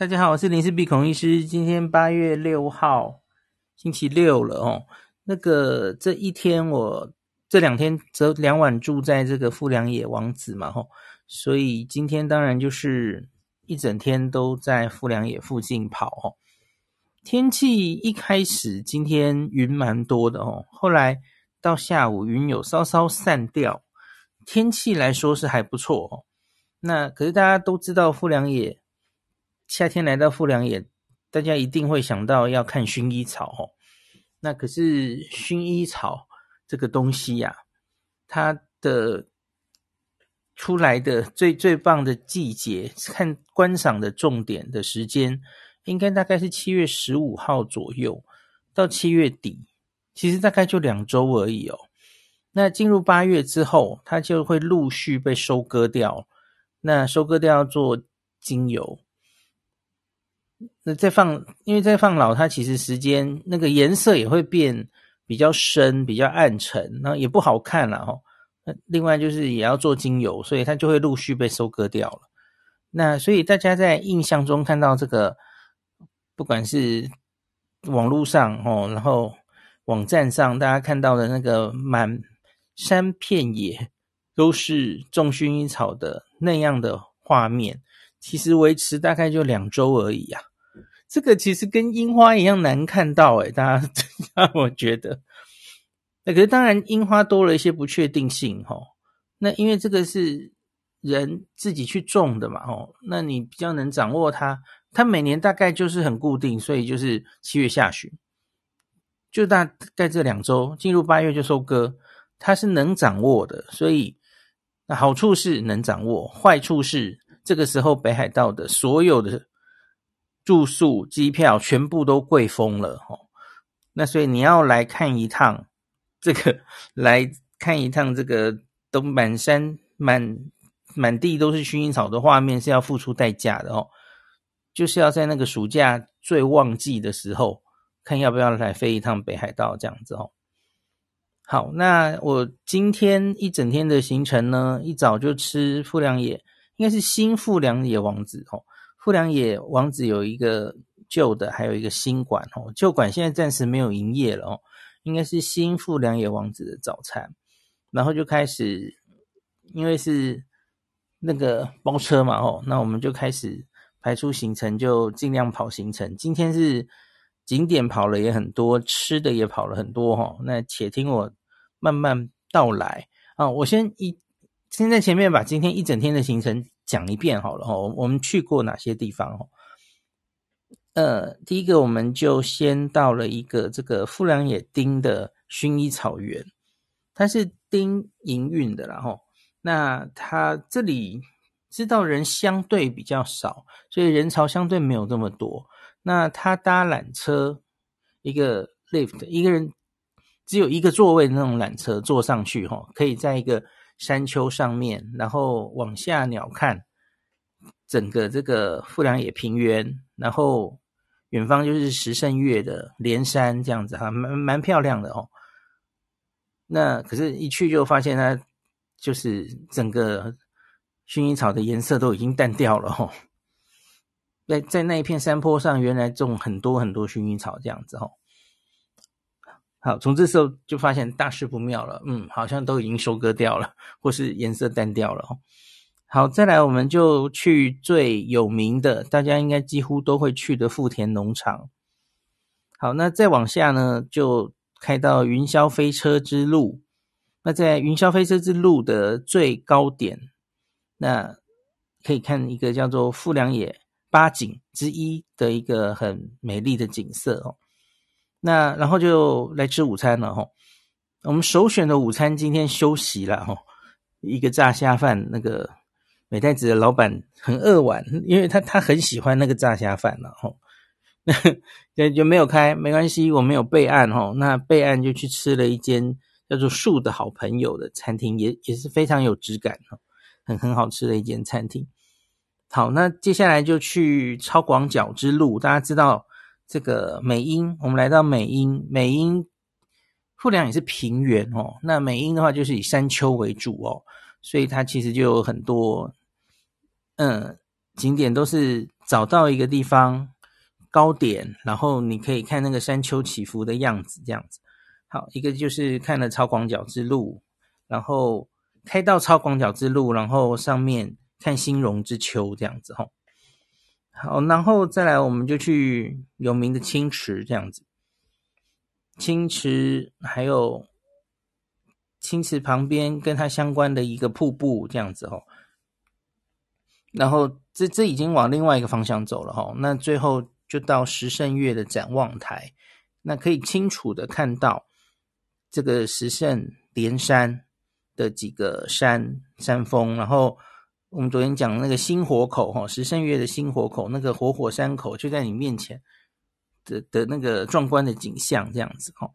大家好，我是林氏鼻孔医师。今天八月六号，星期六了哦。那个这一天我这两天则两晚住在这个富良野王子嘛吼，所以今天当然就是一整天都在富良野附近跑哦。天气一开始今天云蛮多的哦，后来到下午云有稍稍散掉，天气来说是还不错哦。那可是大家都知道富良野。夏天来到富良野，大家一定会想到要看薰衣草哦。那可是薰衣草这个东西呀、它的出来的最最棒的季节，看观赏的重点的时间，应该大概是七月十五号左右到七月底，其实大概就两周而已哦。那进入八月之后，它就会陆续被收割掉。那收割掉要做精油。那再放，因为再放老，它其实时间那个颜色也会变比较深、比较暗沉，然后也不好看了哈。那另外就是也要做精油，所以它就会陆续被收割掉了。那所以大家在印象中看到这个，不管是网络上哦，然后网站上大家看到的那个满山遍野都是种薰衣草的那样的画面，其实维持大概就两周而已呀。这个其实跟樱花一样难看到诶，大家 让我觉得，那可是当然樱花多了一些不确定性齁。那因为这个是人自己去种的嘛哦，那你比较能掌握它。它每年大概就是很固定，所以就是七月下旬，就大概这两周进入八月就收割，它是能掌握的。所以那好处是能掌握，坏处是这个时候北海道的所有的。住宿、机票全部都贵疯了哦，那所以你要来看一趟这个，来看一趟这个都满山满满地都是薰衣草的画面是要付出代价的哦，就是要在那个暑假最旺季的时候，看要不要来飞一趟北海道这样子哦。好，那我今天一整天的行程呢，一早就吃富良野，应该是新富良野王子哦。富良野王子有一个旧的，还有一个新馆哦。旧馆现在暂时没有营业了哦，应该是新富良野王子的早餐。然后就开始，因为是那个包车嘛哦，那我们就开始排出行程，就尽量跑行程。今天是景点跑了也很多，吃的也跑了很多哈。那且听我慢慢道来啊，我先一先在前面把今天一整天的行程。讲一遍好了哦，我们去过哪些地方哦？呃，第一个我们就先到了一个这个富良野町的薰衣草园，它是町营运的啦吼。那它这里知道人相对比较少，所以人潮相对没有这么多。那他搭缆车，一个 lift，一个人只有一个座位的那种缆车坐上去哈，可以在一个。山丘上面，然后往下鸟瞰整个这个富良野平原，然后远方就是十胜岳的连山这样子哈，蛮蛮漂亮的哦。那可是，一去就发现它就是整个薰衣草的颜色都已经淡掉了哦。在在那一片山坡上，原来种很多很多薰衣草这样子哦。好，从这时候就发现大事不妙了，嗯，好像都已经收割掉了，或是颜色淡掉了。好，再来我们就去最有名的，大家应该几乎都会去的富田农场。好，那再往下呢，就开到云霄飞车之路。那在云霄飞车之路的最高点，那可以看一个叫做富良野八景之一的一个很美丽的景色哦。那然后就来吃午餐了哈，我们首选的午餐今天休息了哈，一个炸虾饭，那个美代子的老板很扼腕，因为他他很喜欢那个炸虾饭了哈，那就没有开，没关系，我们有备案哈，那备案就去吃了一间叫做树的好朋友的餐厅，也也是非常有质感哈，很很好吃的一间餐厅。好，那接下来就去超广角之路，大家知道。这个美瑛，我们来到美瑛，美瑛富良也是平原哦。那美瑛的话，就是以山丘为主哦，所以它其实就有很多嗯景点都是找到一个地方高点，然后你可以看那个山丘起伏的样子，这样子。好，一个就是看了超广角之路，然后开到超广角之路，然后上面看新荣之丘这样子吼。好，然后再来我们就去有名的清池这样子，清池还有清池旁边跟它相关的一个瀑布这样子哦。然后这这已经往另外一个方向走了哈，那最后就到十胜岳的展望台，那可以清楚的看到这个石胜连山的几个山山峰，然后我们昨天讲那个新火口哈，十胜月的新火口那个活火山口就在你面前的的那个壮观的景象这样子哈，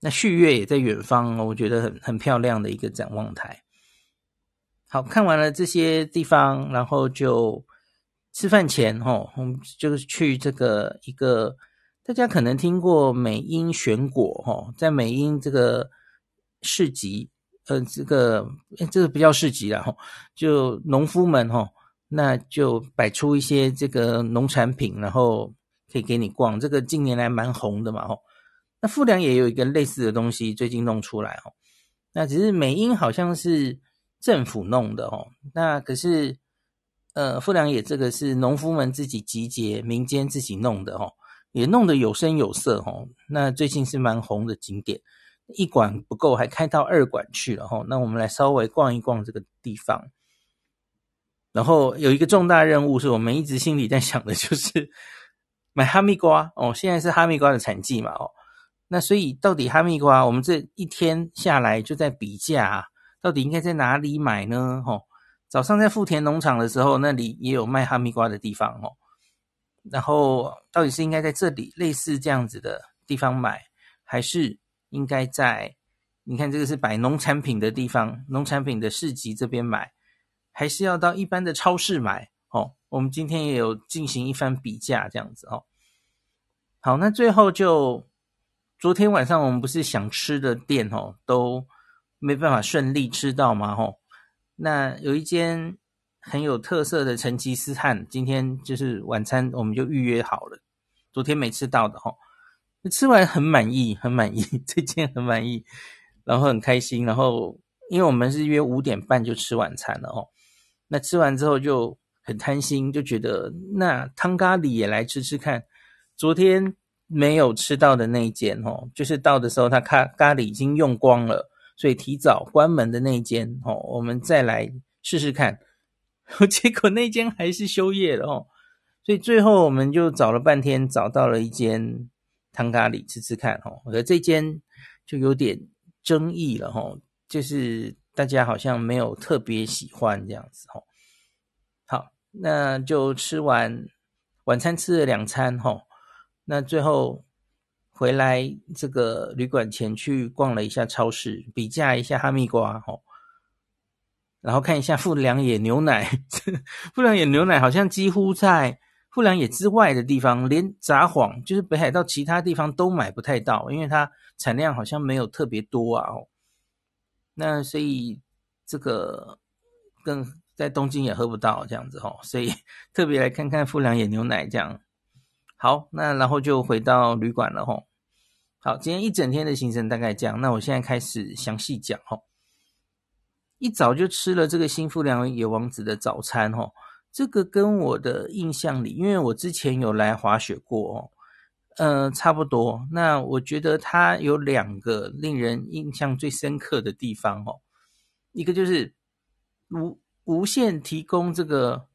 那旭月也在远方哦，我觉得很很漂亮的一个展望台。好，看完了这些地方，然后就吃饭前吼，我们就是去这个一个大家可能听过美英选果吼，在美英这个市集，呃，这个这个不叫市集了哈，就农夫们哈，那就摆出一些这个农产品，然后可以给你逛。这个近年来蛮红的嘛哈，那富良野有一个类似的东西，最近弄出来吼，那只是美瑛好像是。政府弄的哦，那可是，呃，富良野这个是农夫们自己集结，民间自己弄的哦，也弄得有声有色哦。那最近是蛮红的景点，一馆不够，还开到二馆去了哦。那我们来稍微逛一逛这个地方，然后有一个重大任务是我们一直心里在想的，就是 买哈密瓜哦。现在是哈密瓜的产季嘛哦，那所以到底哈密瓜，我们这一天下来就在比价。到底应该在哪里买呢？吼，早上在富田农场的时候，那里也有卖哈密瓜的地方哦。然后到底是应该在这里类似这样子的地方买，还是应该在你看这个是摆农产品的地方，农产品的市集这边买，还是要到一般的超市买？哦，我们今天也有进行一番比价，这样子哦。好，那最后就昨天晚上我们不是想吃的店哦都。没办法顺利吃到嘛吼，那有一间很有特色的成吉思汗，今天就是晚餐我们就预约好了，昨天没吃到的吼，吃完很满意，很满意，这件很满意，然后很开心，然后因为我们是约五点半就吃晚餐了哦，那吃完之后就很贪心，就觉得那汤咖喱也来吃吃看，昨天没有吃到的那一间哦，就是到的时候他咖咖喱已经用光了。所以提早关门的那间哦，我们再来试试看，结果那间还是休业了哦。所以最后我们就找了半天，找到了一间汤咖喱吃吃看哦。而这间就有点争议了哈，就是大家好像没有特别喜欢这样子哈。好，那就吃完晚餐，吃了两餐哈，那最后。回来这个旅馆前去逛了一下超市，比价一下哈密瓜吼，然后看一下富良野牛奶。富良野牛奶好像几乎在富良野之外的地方，连札幌就是北海道其他地方都买不太到，因为它产量好像没有特别多啊。哦那所以这个更在东京也喝不到这样子哦，所以特别来看看富良野牛奶这样。好，那然后就回到旅馆了吼。好，今天一整天的行程大概这样。那我现在开始详细讲吼。一早就吃了这个新富良野王子的早餐吼，这个跟我的印象里，因为我之前有来滑雪过哦，呃，差不多。那我觉得它有两个令人印象最深刻的地方哦，一个就是无无限提供这个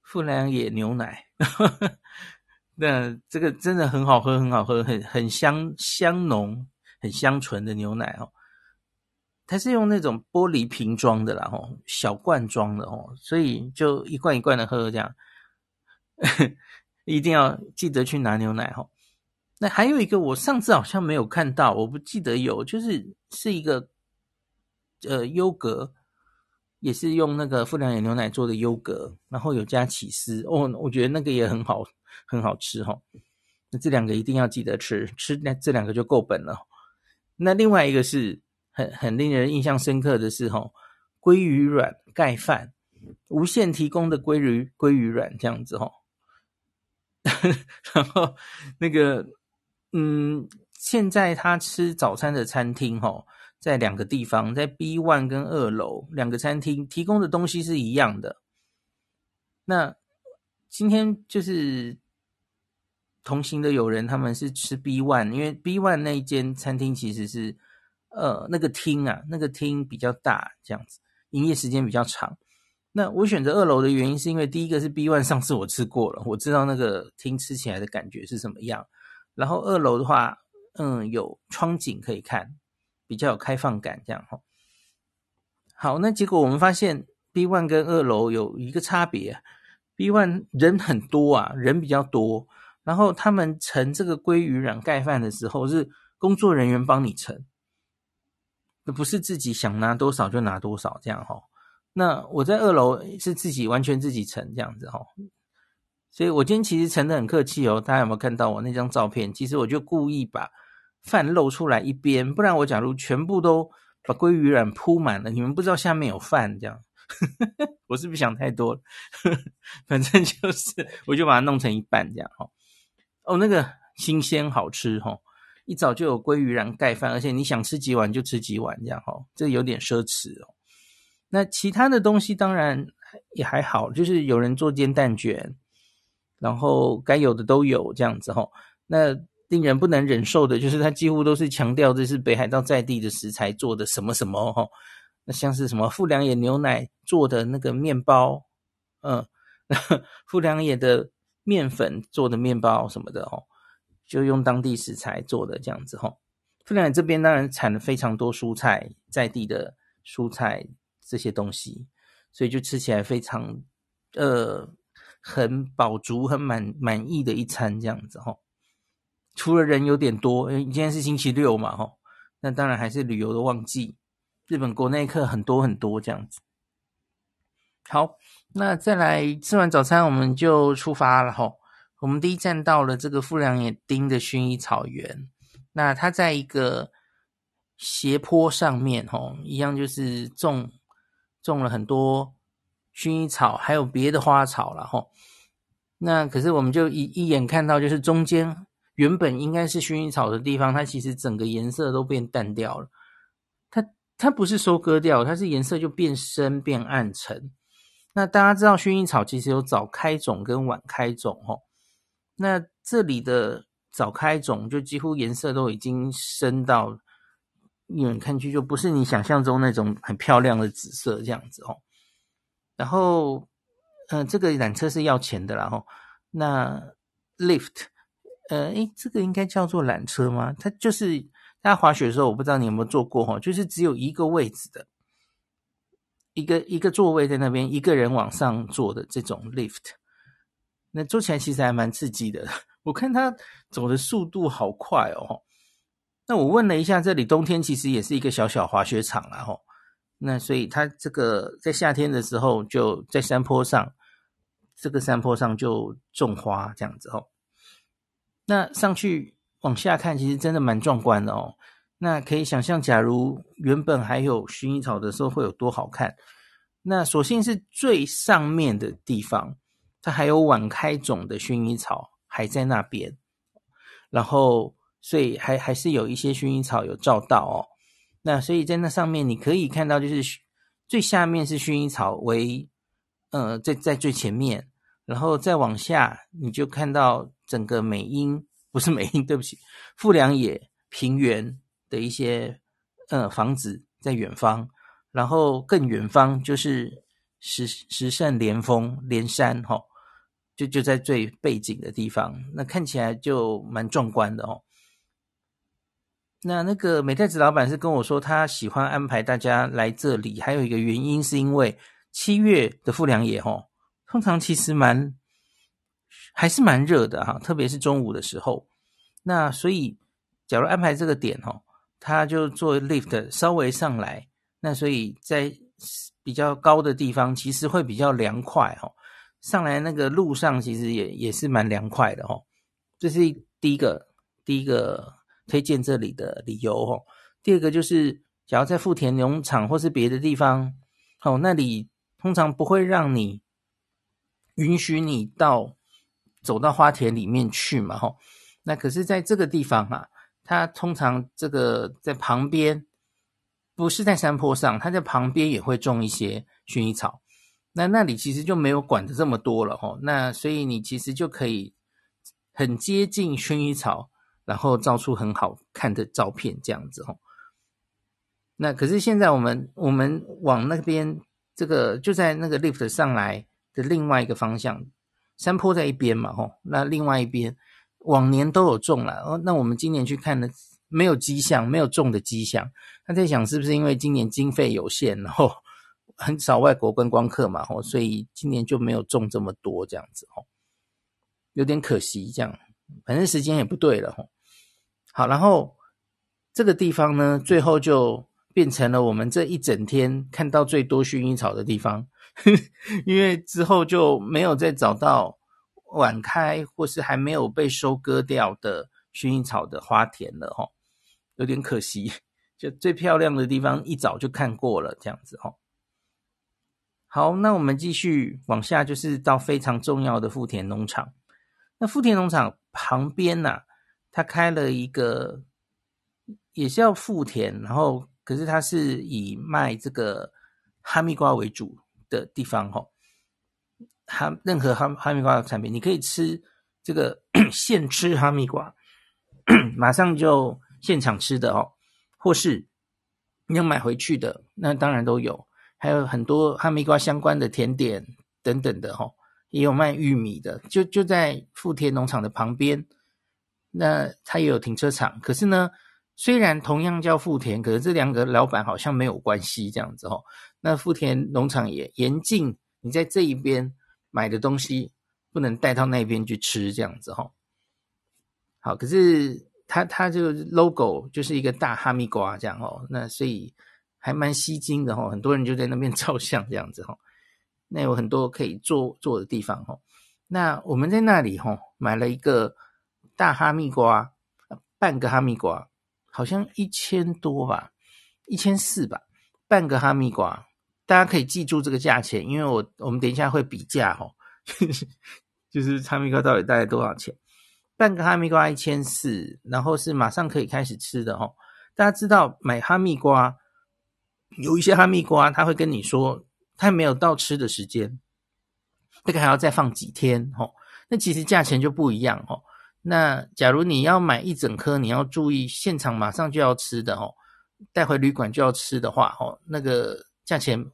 富良野牛奶。那这个真的很好喝，很好喝，很很香香浓，很香醇的牛奶哦。它是用那种玻璃瓶装的啦，吼，小罐装的哦，所以就一罐一罐的喝这样。一定要记得去拿牛奶哈。那还有一个，我上次好像没有看到，我不记得有，就是是一个呃优格。也是用那个富良野牛奶做的优格，然后有加起司哦，我觉得那个也很好，很好吃哈、哦。那这两个一定要记得吃，吃那这两个就够本了。那另外一个是很很令人印象深刻的是哈，鲑鱼卵盖饭，无限提供的鲑鱼鲑鱼卵这样子哈，然后那个嗯，现在他吃早餐的餐厅哈，在两个地方，在 B one 跟二楼两个餐厅提供的东西是一样的。那今天就是同行的友人，他们是吃 B one，因为 B one 那一间餐厅其实是呃那个厅啊，那个厅比较大，这样子营业时间比较长。那我选择二楼的原因是因为第一个是 B one，上次我吃过了，我知道那个厅吃起来的感觉是什么样。然后二楼的话，嗯，有窗景可以看，比较有开放感，这样哈。好，那结果我们发现 B one 跟二楼有一个差别，B one 人很多啊，人比较多，然后他们盛这个鲑鱼卵盖饭的时候是工作人员帮你盛，不是自己想拿多少就拿多少这样哈。那我在二楼是自己完全自己盛这样子哈，所以我今天其实盛得很客气哦。大家有没有看到我那张照片？其实我就故意把饭露出来一边，不然我假如全部都把鲑鱼卵铺满了，你们不知道下面有饭这样。我是不是想太多了？反正就是，我就把它弄成一半这样哈。哦，那个新鲜好吃哈，一早就有鲑鱼卵盖饭，而且你想吃几碗就吃几碗这样哈，这有点奢侈哦。那其他的东西当然也还好，就是有人做煎蛋卷，然后该有的都有这样子齁。那令人不能忍受的就是它几乎都是强调这是北海道在地的食材做的什么什么哦。那像是什么富良野牛奶做的那个面包，嗯，富良野的面粉做的面包什么的哦，就用当地食材做的这样子齁。富良野这边当然产了非常多蔬菜，在地的蔬菜。这些东西，所以就吃起来非常，呃，很饱足、很满满意的一餐这样子哈。除了人有点多，因为今天是星期六嘛哈，那当然还是旅游的旺季，日本国内客很多很多这样子。好，那再来吃完早餐，我们就出发了哈。我们第一站到了这个富良野町的薰衣草园，那它在一个斜坡上面哈，一样就是种。种了很多薰衣草，还有别的花草了哈。那可是我们就一一眼看到，就是中间原本应该是薰衣草的地方，它其实整个颜色都变淡掉了。它它不是收割掉，它是颜色就变深变暗沉。那大家知道薰衣草其实有早开种跟晚开种哦。那这里的早开种就几乎颜色都已经深到。远看去就不是你想象中那种很漂亮的紫色这样子哦。然后，嗯、呃，这个缆车是要钱的啦哈。那 lift，呃，诶，这个应该叫做缆车吗？它就是大家滑雪的时候，我不知道你有没有坐过哈，就是只有一个位置的，一个一个座位在那边，一个人往上坐的这种 lift。那坐起来其实还蛮刺激的，我看它走的速度好快哦。那我问了一下，这里冬天其实也是一个小小滑雪场啦吼。那所以它这个在夏天的时候就在山坡上，这个山坡上就种花这样子吼。那上去往下看，其实真的蛮壮观的哦。那可以想象，假如原本还有薰衣草的时候会有多好看。那所幸是最上面的地方，它还有晚开种的薰衣草还在那边，然后。所以还还是有一些薰衣草有照到哦，那所以在那上面你可以看到，就是最下面是薰衣草为，呃，在在最前面，然后再往下你就看到整个美英，不是美英，对不起，富良野平原的一些呃房子在远方，然后更远方就是十十胜连峰连山哈、哦，就就在最背景的地方，那看起来就蛮壮观的哦。那那个美太子老板是跟我说，他喜欢安排大家来这里，还有一个原因是因为七月的富良野吼，通常其实蛮还是蛮热的哈，特别是中午的时候。那所以假如安排这个点吼，他就坐 lift 稍微上来，那所以在比较高的地方其实会比较凉快哈。上来那个路上其实也也是蛮凉快的哈。这是第一个，第一个。推荐这里的理由哦。第二个就是，假如在富田农场或是别的地方，哦，那里通常不会让你允许你到走到花田里面去嘛，吼。那可是在这个地方啊，它通常这个在旁边，不是在山坡上，它在旁边也会种一些薰衣草。那那里其实就没有管的这么多了，吼。那所以你其实就可以很接近薰衣草，然后照出很好看的照片，这样子，吼。那可是现在我们我们往那边这个就在那个 lift 上来的另外一个方向，山坡在一边嘛，吼，那另外一边往年都有种了，哦，那我们今年去看的，没有迹象，没有种的迹象。他在想是不是因为今年经费有限，然后很少外国观光客嘛，吼，所以今年就没有种这么多这样子，吼，有点可惜这样，反正时间也不对了，吼。好，然后这个地方呢，最后就。变成了我们这一整天看到最多薰衣草的地方，因为之后就没有再找到晚开或是还没有被收割掉的薰衣草的花田了哈，有点可惜。就最漂亮的地方一早就看过了，这样子哈。好，那我们继续往下，就是到非常重要的富田农场。那富田农场旁边呐、它开了一个也是要富田，然后。可是它是以卖这个哈密瓜为主的地方哈，哈任何哈哈密瓜的产品，你可以吃这个 现吃哈密瓜，马上就现场吃的哦，或是你要买回去的，那当然都有，还有很多哈密瓜相关的甜点等等的哈，也有卖玉米的，就就在富田农场的旁边，那它也有停车场，可是呢。虽然同样叫富田，可是这两个老板好像没有关系这样子哦。那富田农场也严禁你在这一边买的东西不能带到那边去吃这样子哈。好，可是它它这个 logo 就是一个大哈密瓜这样哦，那所以还蛮吸睛的哈，很多人就在那边 照相这样子哈。那有很多可以坐坐的地方哈。那我们在那里哈买了一个大哈密瓜，半个哈密瓜。好像一千多吧，一千四吧，半个哈密瓜，大家可以记住这个价钱，因为我我们等一下会比价哦，就是哈密瓜到底大概多少钱？半个哈密瓜一千四，然后是马上可以开始吃的哦。大家知道买哈密瓜，有一些哈密瓜他会跟你说，他没有到吃的时间，这个还要再放几天哦。那其实价钱就不一样哦。那假如你要买一整颗，你要注意现场马上就要吃的哦，带回旅馆就要吃的话哦，那个价钱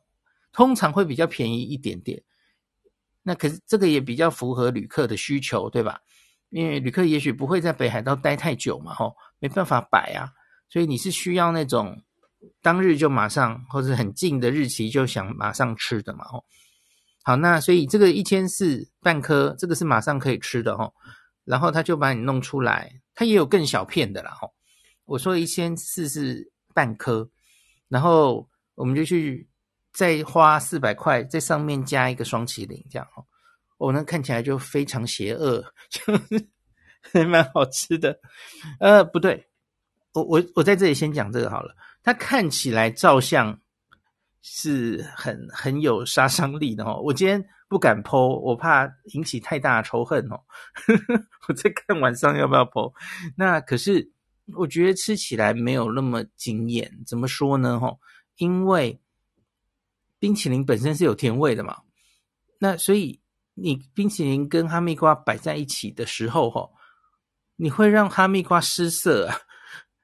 通常会比较便宜一点点。那可是这个也比较符合旅客的需求，对吧？因为旅客也许不会在北海道待太久嘛，吼，没办法摆啊，所以你是需要那种当日就马上或者很近的日期就想马上吃的嘛，吼。好，那所以这个一千四半颗，这个是马上可以吃的，吼。然后他就把你弄出来，他也有更小片的啦吼。我说一千四是半颗，然后我们就去再花四百块在上面加一个双麒麟，这样哦。哦，那看起来就非常邪恶，就还蛮好吃的。呃，不对，我我我在这里先讲这个好了。它看起来照相是很很有杀伤力的哦。我今天。不敢剖我怕引起太大的仇恨哦。我在看晚上要不要剖。那可是我觉得吃起来没有那么惊艳。怎么说呢？哈，因为冰淇淋本身是有甜味的嘛。那所以你冰淇淋跟哈密瓜摆在一起的时候，哈，你会让哈密瓜失色啊。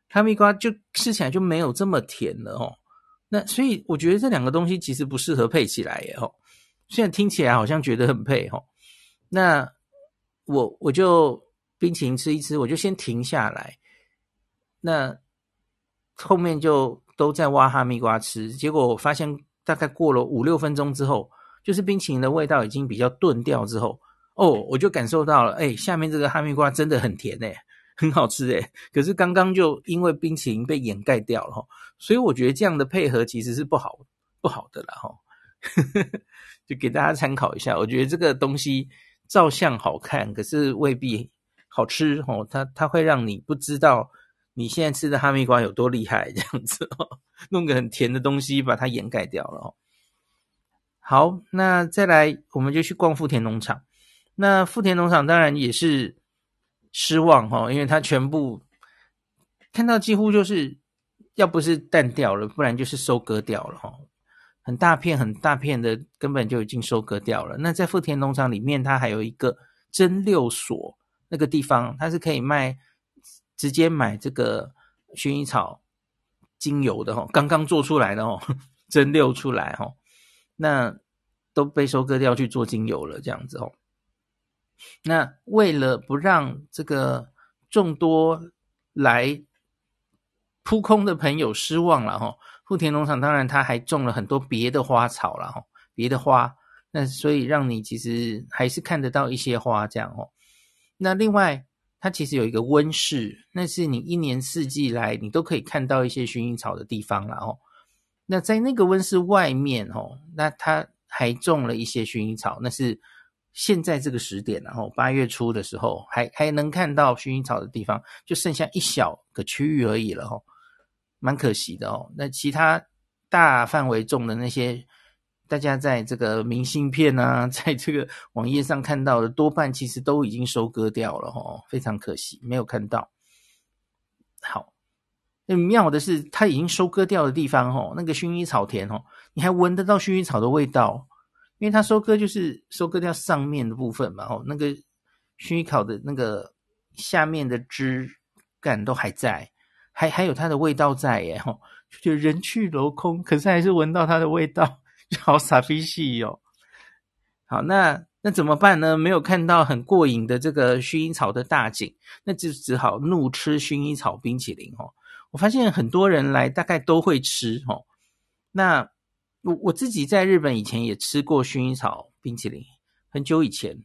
哈密瓜就吃起来就没有这么甜了哦。那所以我觉得这两个东西其实不适合配起来耶吼。虽然听起来好像觉得很配哦，那我我就冰淇淋吃一吃，我就先停下来，那后面就都在挖哈密瓜吃。结果我发现大概过了五六分钟之后，就是冰淇淋的味道已经比较钝掉之后，哦，我就感受到了，哎，下面这个哈密瓜真的很甜诶，很好吃诶。可是刚刚就因为冰淇淋被掩盖掉了，所以我觉得这样的配合其实是不好不好的啦哈。就给大家参考一下，我觉得这个东西照相好看，可是未必好吃哦。它它会让你不知道你现在吃的哈密瓜有多厉害，这样子哦，弄个很甜的东西把它掩盖掉了哦。好，那再来我们就去逛富田农场。那富田农场当然也是失望哈，因为它全部看到几乎就是要不是淡掉了，不然就是收割掉了哈。很大片很大片的，根本就已经收割掉了。那在富田农场里面，它还有一个蒸馏所，那个地方它是可以卖，直接买这个薰衣草精油的哈，刚刚做出来的哦，蒸馏出来哈，那都被收割掉去做精油了，这样子哦。那为了不让这个众多来扑空的朋友失望了哈。富田农场当然，它还种了很多别的花草啦，哈，别的花，那所以让你其实还是看得到一些花这样哦。那另外，它其实有一个温室，那是你一年四季来你都可以看到一些薰衣草的地方了哦。那在那个温室外面哦，那它还种了一些薰衣草，那是现在这个时点，然后八月初的时候还还能看到薰衣草的地方，就剩下一小个区域而已了哦。蛮可惜的哦。那其他大范围种的那些，大家在这个明信片啊，在这个网页上看到的，多半其实都已经收割掉了哦，非常可惜，没有看到。好，那妙的是，它已经收割掉的地方哦，那个薰衣草田哦，你还闻得到薰衣草的味道，因为它收割就是收割掉上面的部分嘛，哦，那个薰衣草的那个下面的枝干都还在。还还有它的味道在耶，吼，就觉得人去楼空，可是还是闻到它的味道，就好傻逼戏哟。好，那那怎么办呢？没有看到很过瘾的这个薰衣草的大景，那就只好怒吃薰衣草冰淇淋哦。我发现很多人来大概都会吃哦。那我我自己在日本以前也吃过薰衣草冰淇淋，很久以前，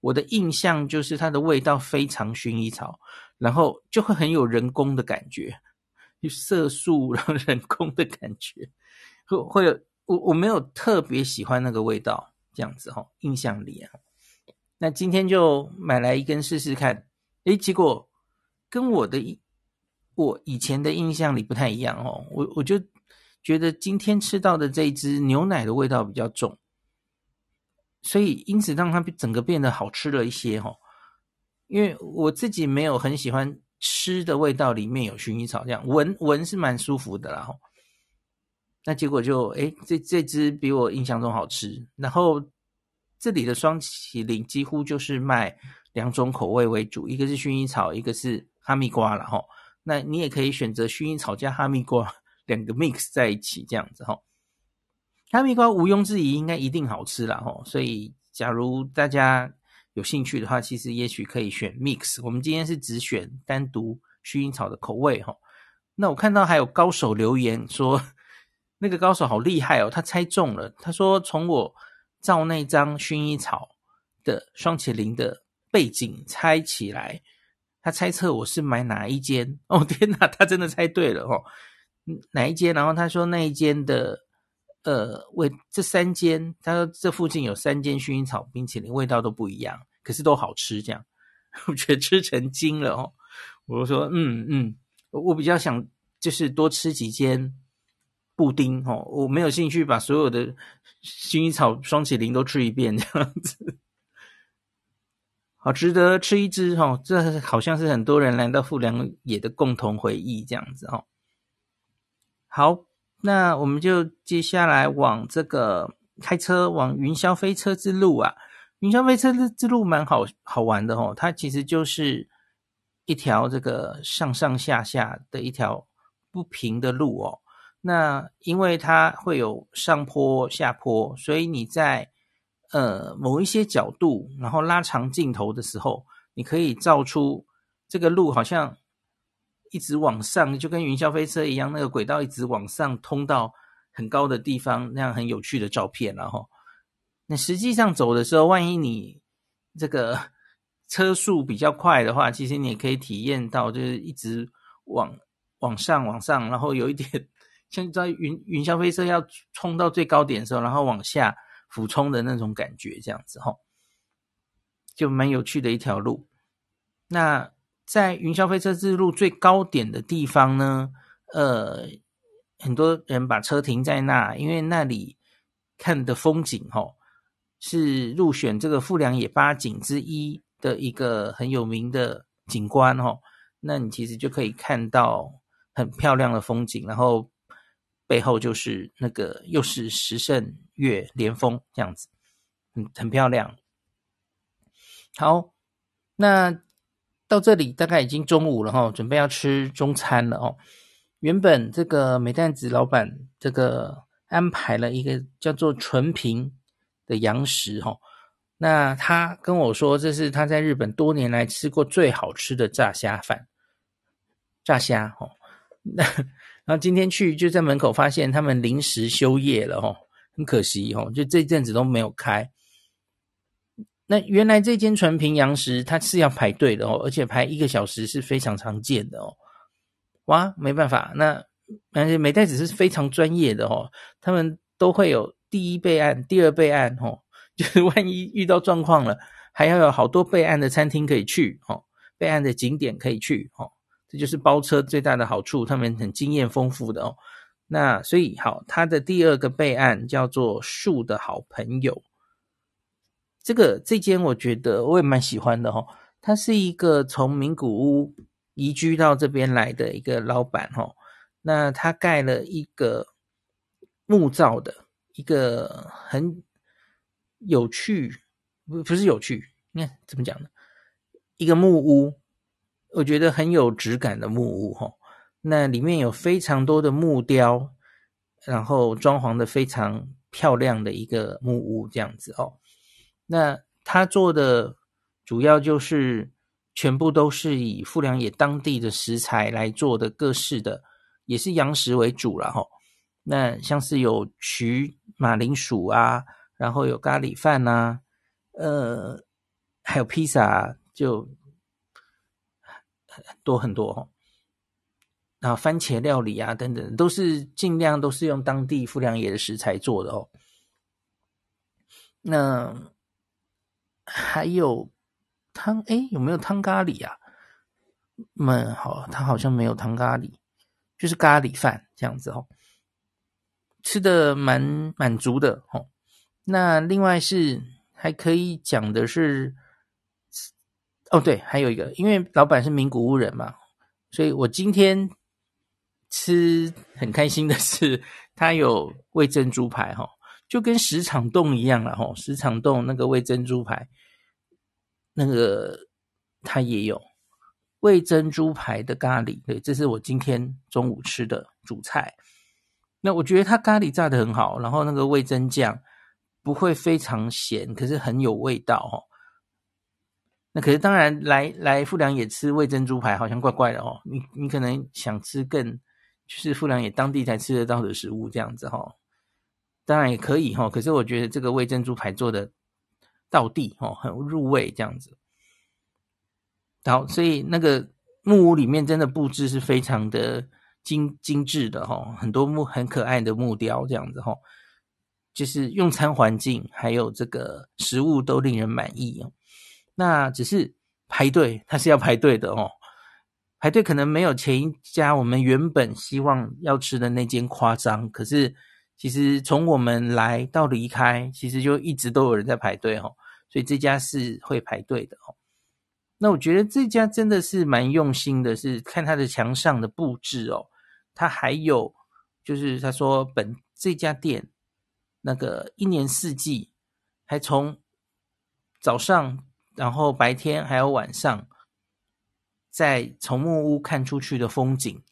我的印象就是它的味道非常薰衣草。然后就会很有人工的感觉，就色素，然后 人工的感觉，会会有我我没有特别喜欢那个味道，这样子哈、哦，印象里啊。那今天就买来一根试试看，诶，结果跟我的我以前的印象里不太一样哦。我我就觉得今天吃到的这一支牛奶的味道比较重，所以因此让它整个变得好吃了一些哈、因为我自己没有很喜欢吃的味道，里面有薰衣草，这样闻闻是蛮舒服的啦。吼，那结果就诶，这这支比我印象中好吃。然后这里的双麒麟几乎就是卖两种口味为主，一个是薰衣草，一个是哈密瓜了。吼，那你也可以选择薰衣草加哈密瓜两个 mix 在一起这样子。哈，哈密瓜毋庸置疑应该一定好吃啦。吼，所以假如大家。有兴趣的话，其实也许可以选 mix。我们今天是只选单独薰衣草的口味哈。那我看到还有高手留言说，那个高手好厉害哦，他猜中了。他说从我照那张薰衣草的双麒麟的背景猜起来，他猜测我是买哪一间。哦天哪，他真的猜对了哦。哪一间？然后他说那一间的。呃，味这三间，他说这附近有三间薰衣草冰淇淋，味道都不一样，可是都好吃。这样，我觉得吃成精了哦。我就说，嗯嗯，我比较想就是多吃几间布丁哦，我没有兴趣把所有的薰衣草霜淇淋都吃一遍这样子。好，值得吃一支哦，这好像是很多人来到富良野的共同回忆这样子哦。好。那我们就接下来往这个开车往云霄飞车之路啊，云霄飞车之之路蛮好好玩的哦，它其实就是一条这个上上下下的一条不平的路哦。那因为它会有上坡下坡，所以你在呃某一些角度，然后拉长镜头的时候，你可以照出这个路好像。一直往上，就跟云霄飞车一样，那个轨道一直往上通到很高的地方，那样很有趣的照片。然后，那实际上走的时候，万一你这个 车速比较快的话，其实你也可以体验到，就是一直往往上往上，然后有一点像在云云霄飞车要冲到最高点的时候，然后往下俯冲的那种感觉，这样子哈，就蛮有趣的一条路。那。在云霄飞车之路最高点的地方呢，呃，很多人把车停在那，因为那里看的风景哈，是入选这个富良野八景之一的一个很有名的景观哈。那你其实就可以看到很漂亮的风景，然后背后就是那个又是十胜岳连峰这样子，很很漂亮。好，那到这里大概已经中午了哈，准备要吃中餐了哦。原本这个美蛋子老板这个安排了一个叫做纯平的洋食哈，那他跟我说这是他在日本多年来吃过最好吃的炸虾饭，炸虾哈。那然后今天去就在门口发现他们临时休业了哈，很可惜哈，就这阵子都没有开。那原来这间纯平洋食它是要排队的哦，而且排一个小时是非常常见的哦。哇，没办法，那而且美代子是非常专业的哦，他们都会有第一备案、第二备案哦，就是万一遇到状况了，还要有好多备案的餐厅可以去哦，备案的景点可以去哦，这就是包车最大的好处，他们很经验丰富的哦。那所以好，他的第二个备案叫做树的好朋友，这个这间我觉得我也蛮喜欢的哦，它是一个从名古屋。移居到这边来的一个老板哈，那他盖了一个木造的一个很有趣，不不是有趣，你看怎么讲呢？一个木屋，我觉得很有质感的木屋哈。那里面有非常多的木雕，然后装潢的非常漂亮的一个木屋这样子哦。那他做的主要就是。全部都是以富良野当地的食材来做的，各式的也是洋食为主了哈。那像是有曲马铃薯啊，然后有咖喱饭呐、啊，呃，还有披萨，就很多很多哈。然后番茄料理啊等等，都是尽量都是用当地富良野的食材做的哦。那还有。汤哎，有没有汤咖喱啊？们好，他好像没有汤咖喱，就是咖喱饭这样子哦。吃的蛮满足的哦。那另外是还可以讲的是，哦对，还有一个，因为老板是名古屋人嘛，所以我今天吃很开心的是，他有味噌猪排哈，就跟石场洞一样了哈，石场洞那个味珍猪排。那个他也有味珍猪排的咖喱，对，这是我今天中午吃的主菜。那我觉得他咖喱炸得很好，然后那个味噌酱不会非常咸，可是很有味道哦。那可是当然来来富良野吃味珍猪排好像怪怪的哦。你你可能想吃更就是富良野当地才吃得到的食物这样子哈。当然也可以哈，可是我觉得这个味珍珠排做的。到地哦，很入味这样子。好，所以那个木屋里面真的布置是非常的精精致的哈，很多木很可爱的木雕这样子哈，就是用餐环境还有这个食物都令人满意哦。那只是排队，它是要排队的哦。排队可能没有前一家我们原本希望要吃的那间夸张，可是。其实从我们来到离开，其实就一直都有人在排队哦，所以这家是会排队的哦。那我觉得这家真的是蛮用心的，是看它的墙上的布置哦，它还有就是他说本这家店那个一年四季，还从早上，然后白天还有晚上，在从木屋看出去的风景。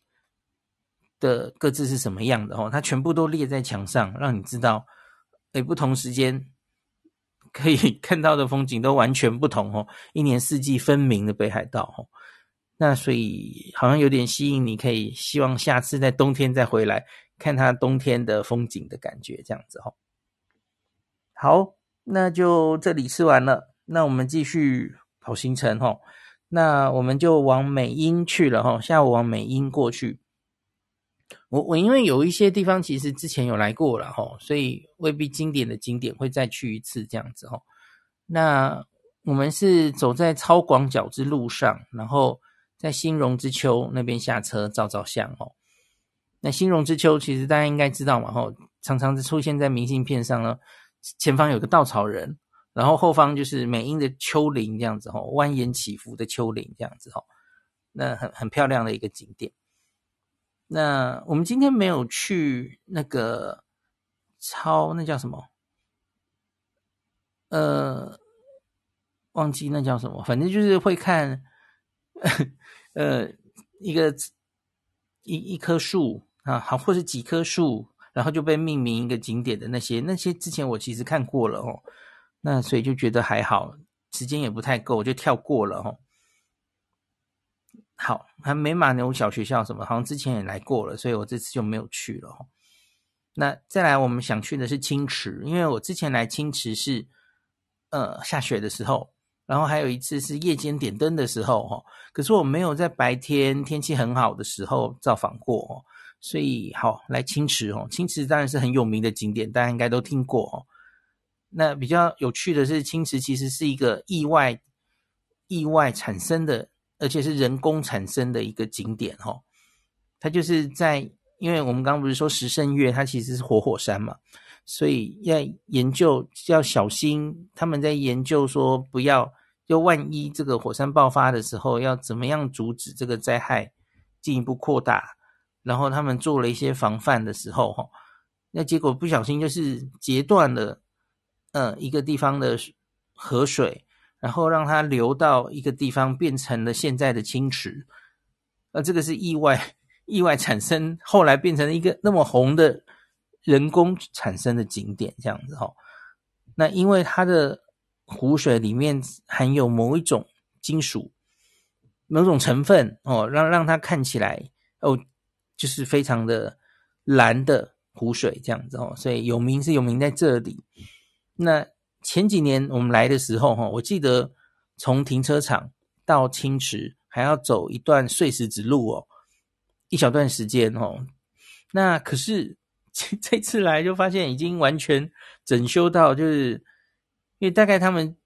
的各自是什么样的哦？它全部都列在墙上，让你知道，诶，不同时间可以 看到的风景都完全不同哦，一年四季分明的北海道哦。那所以好像有点吸引你，可以希望下次在冬天再回来看它冬天的风景的感觉，这样子哦。好，那就这里吃完了，那我们继续跑行程哦。那我们就往美瑛去了哈，下午往美瑛过去。我我因为有一些地方其实之前有来过了哈，所以未必经典的景点会再去一次这样子哈。那我们是走在超广角之路上，然后在新荣之丘那边下车照照相哦。那新荣之丘其实大家应该知道嘛哈，常常是出现在明信片上呢。前方有个稻草人，然后后方就是美英的丘陵这样子哈，蜿蜒起伏的丘陵这样子哈，那很很漂亮的一个景点。那我们今天没有去那个超，那叫什么？呃，忘记那叫什么，反正就是会看，呃，一个一一棵树啊，好，或者几棵树。然后就被命名一个景点的那些那些之前我其实看过了哦，那所以就觉得还好，时间也不太够，就跳过了哦。好，还美马牛小学校什么，好像之前也来过了，所以我这次就没有去了。那再来我们想去的是清池，因为我之前来清池是呃下雪的时候，然后还有一次是夜间点灯的时候哈，可是我没有在白天天气很好的时候造访过哦。所以好来清池哦，清池当然是很有名的景点，大家应该都听过哦。那比较有趣的是，清池其实是一个意外意外产生的，而且是人工产生的一个景点哦。它就是在，因为我们刚刚不是说十胜岳它其实是活火山嘛，所以要研究要小心。他们在研究说，不要就万一这个火山爆发的时候，要怎么样阻止这个灾害进一步扩大。然后他们做了一些防范的时候，哈，那结果不小心就是截断了，呃，一个地方的河水，然后让它流到一个地方，变成了现在的清池。那这个是意外，意外产生，后来变成了一个那么红的人工产生的景点，这样子哈。那因为它的湖水里面含有某一种金属，某种成分哦，让让它看起来哦。就是非常的蓝的湖水这样子哦，所以有名是有名在这里。那前几年我们来的时候哈，我记得从停车场到清池还要走一段碎石子路哦，一小段时间哦。那可是这 这次来就发现已经完全整修到，就是因为大概他们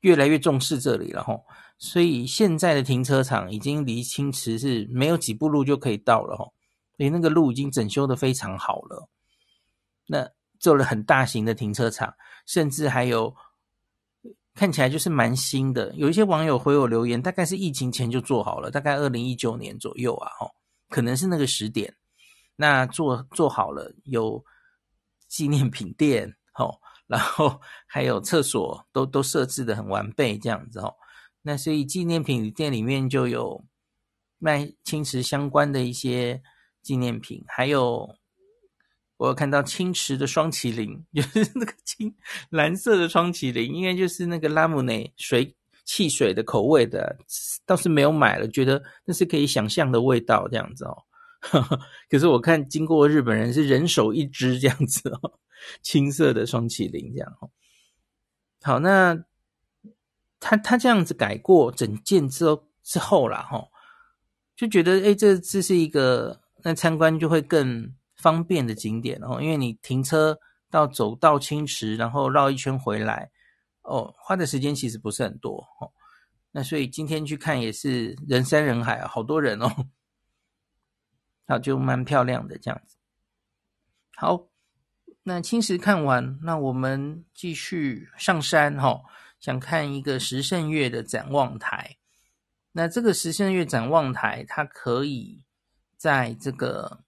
越来越重视这里了哈。所以现在的停车场已经离清池是没有几步路就可以到了哈，所以那个路已经整修的非常好了。那做了很大型的停车场，甚至还有看起来就是蛮新的。有一些网友回我留言，大概是疫情前就做好了，大概二零一九年左右啊，哦，可能是那个时点。那做做好了，有纪念品店，哦，然后 还有厕所都都设置的很完备，这样子哦。那所以纪念品店里面就有卖青瓷相关的一些纪念品，还有我有看到青池的双麒麟，就是那个青蓝色的双麒麟，应该就是那个拉姆内水汽水的口味的，倒是没有买了，觉得那是可以想象的味道这样子哦。可是我看经过日本人是人手一支这样子哦，青色的双麒麟这样哦。好，那。他他这样子改过整件之后之后啦，哈，就觉得诶，这这是一个那参观就会更方便的景点哦，因为你停车到走到清池，然后绕一圈回来，哦，花的时间其实不是很多哦。那所以今天去看也是人山人海啊，好多人哦，好，就蛮漂亮的这样子。好，那青石看完，那我们继续上山齁。想看一个十胜月的展望台，那这个十胜月展望台，它可以在这个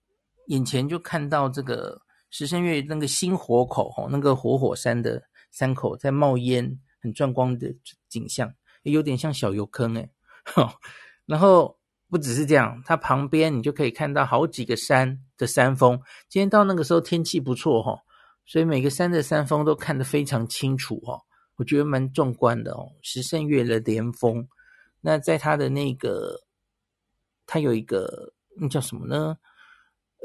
眼前就看到这个石胜岳那个新火口吼，那个活火山的山口在冒烟，很壮观的景象，有点像小油坑诶。然后不只是这样，它旁边你就可以看到好几个山的山峰。今天到那个时候天气不错哈，所以每个山的山峰都看得非常清楚哈。我觉得蛮壮观的哦，石胜岳的连峰。那在它的那个，它有一个那叫什么呢？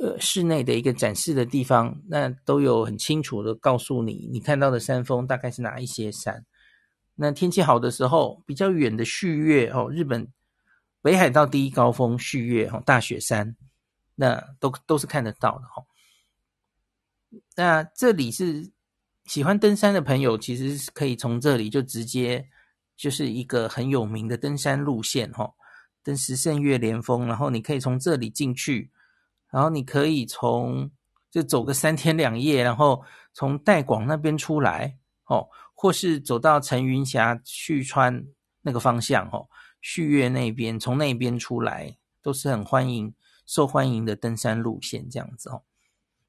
呃，室内的一个展示的地方，那都有很清楚的告诉你，你看到的山峰大概是哪一些山。那天气好的时候，比较远的旭月哦，日本北海道第一高峰旭月哦，大雪山，那都都是看得到的哦。那这里是。喜欢登山的朋友，其实是可以从这里就直接就是一个很有名的登山路线哈，登十胜岳连峰，然后你可以从这里进去，然后你可以从就走个三天两夜，然后从带广那边出来哦，或是走到陈云峡旭川那个方向哦，旭月那边从那边出来都是很欢迎、受欢迎的登山路线这样子哦。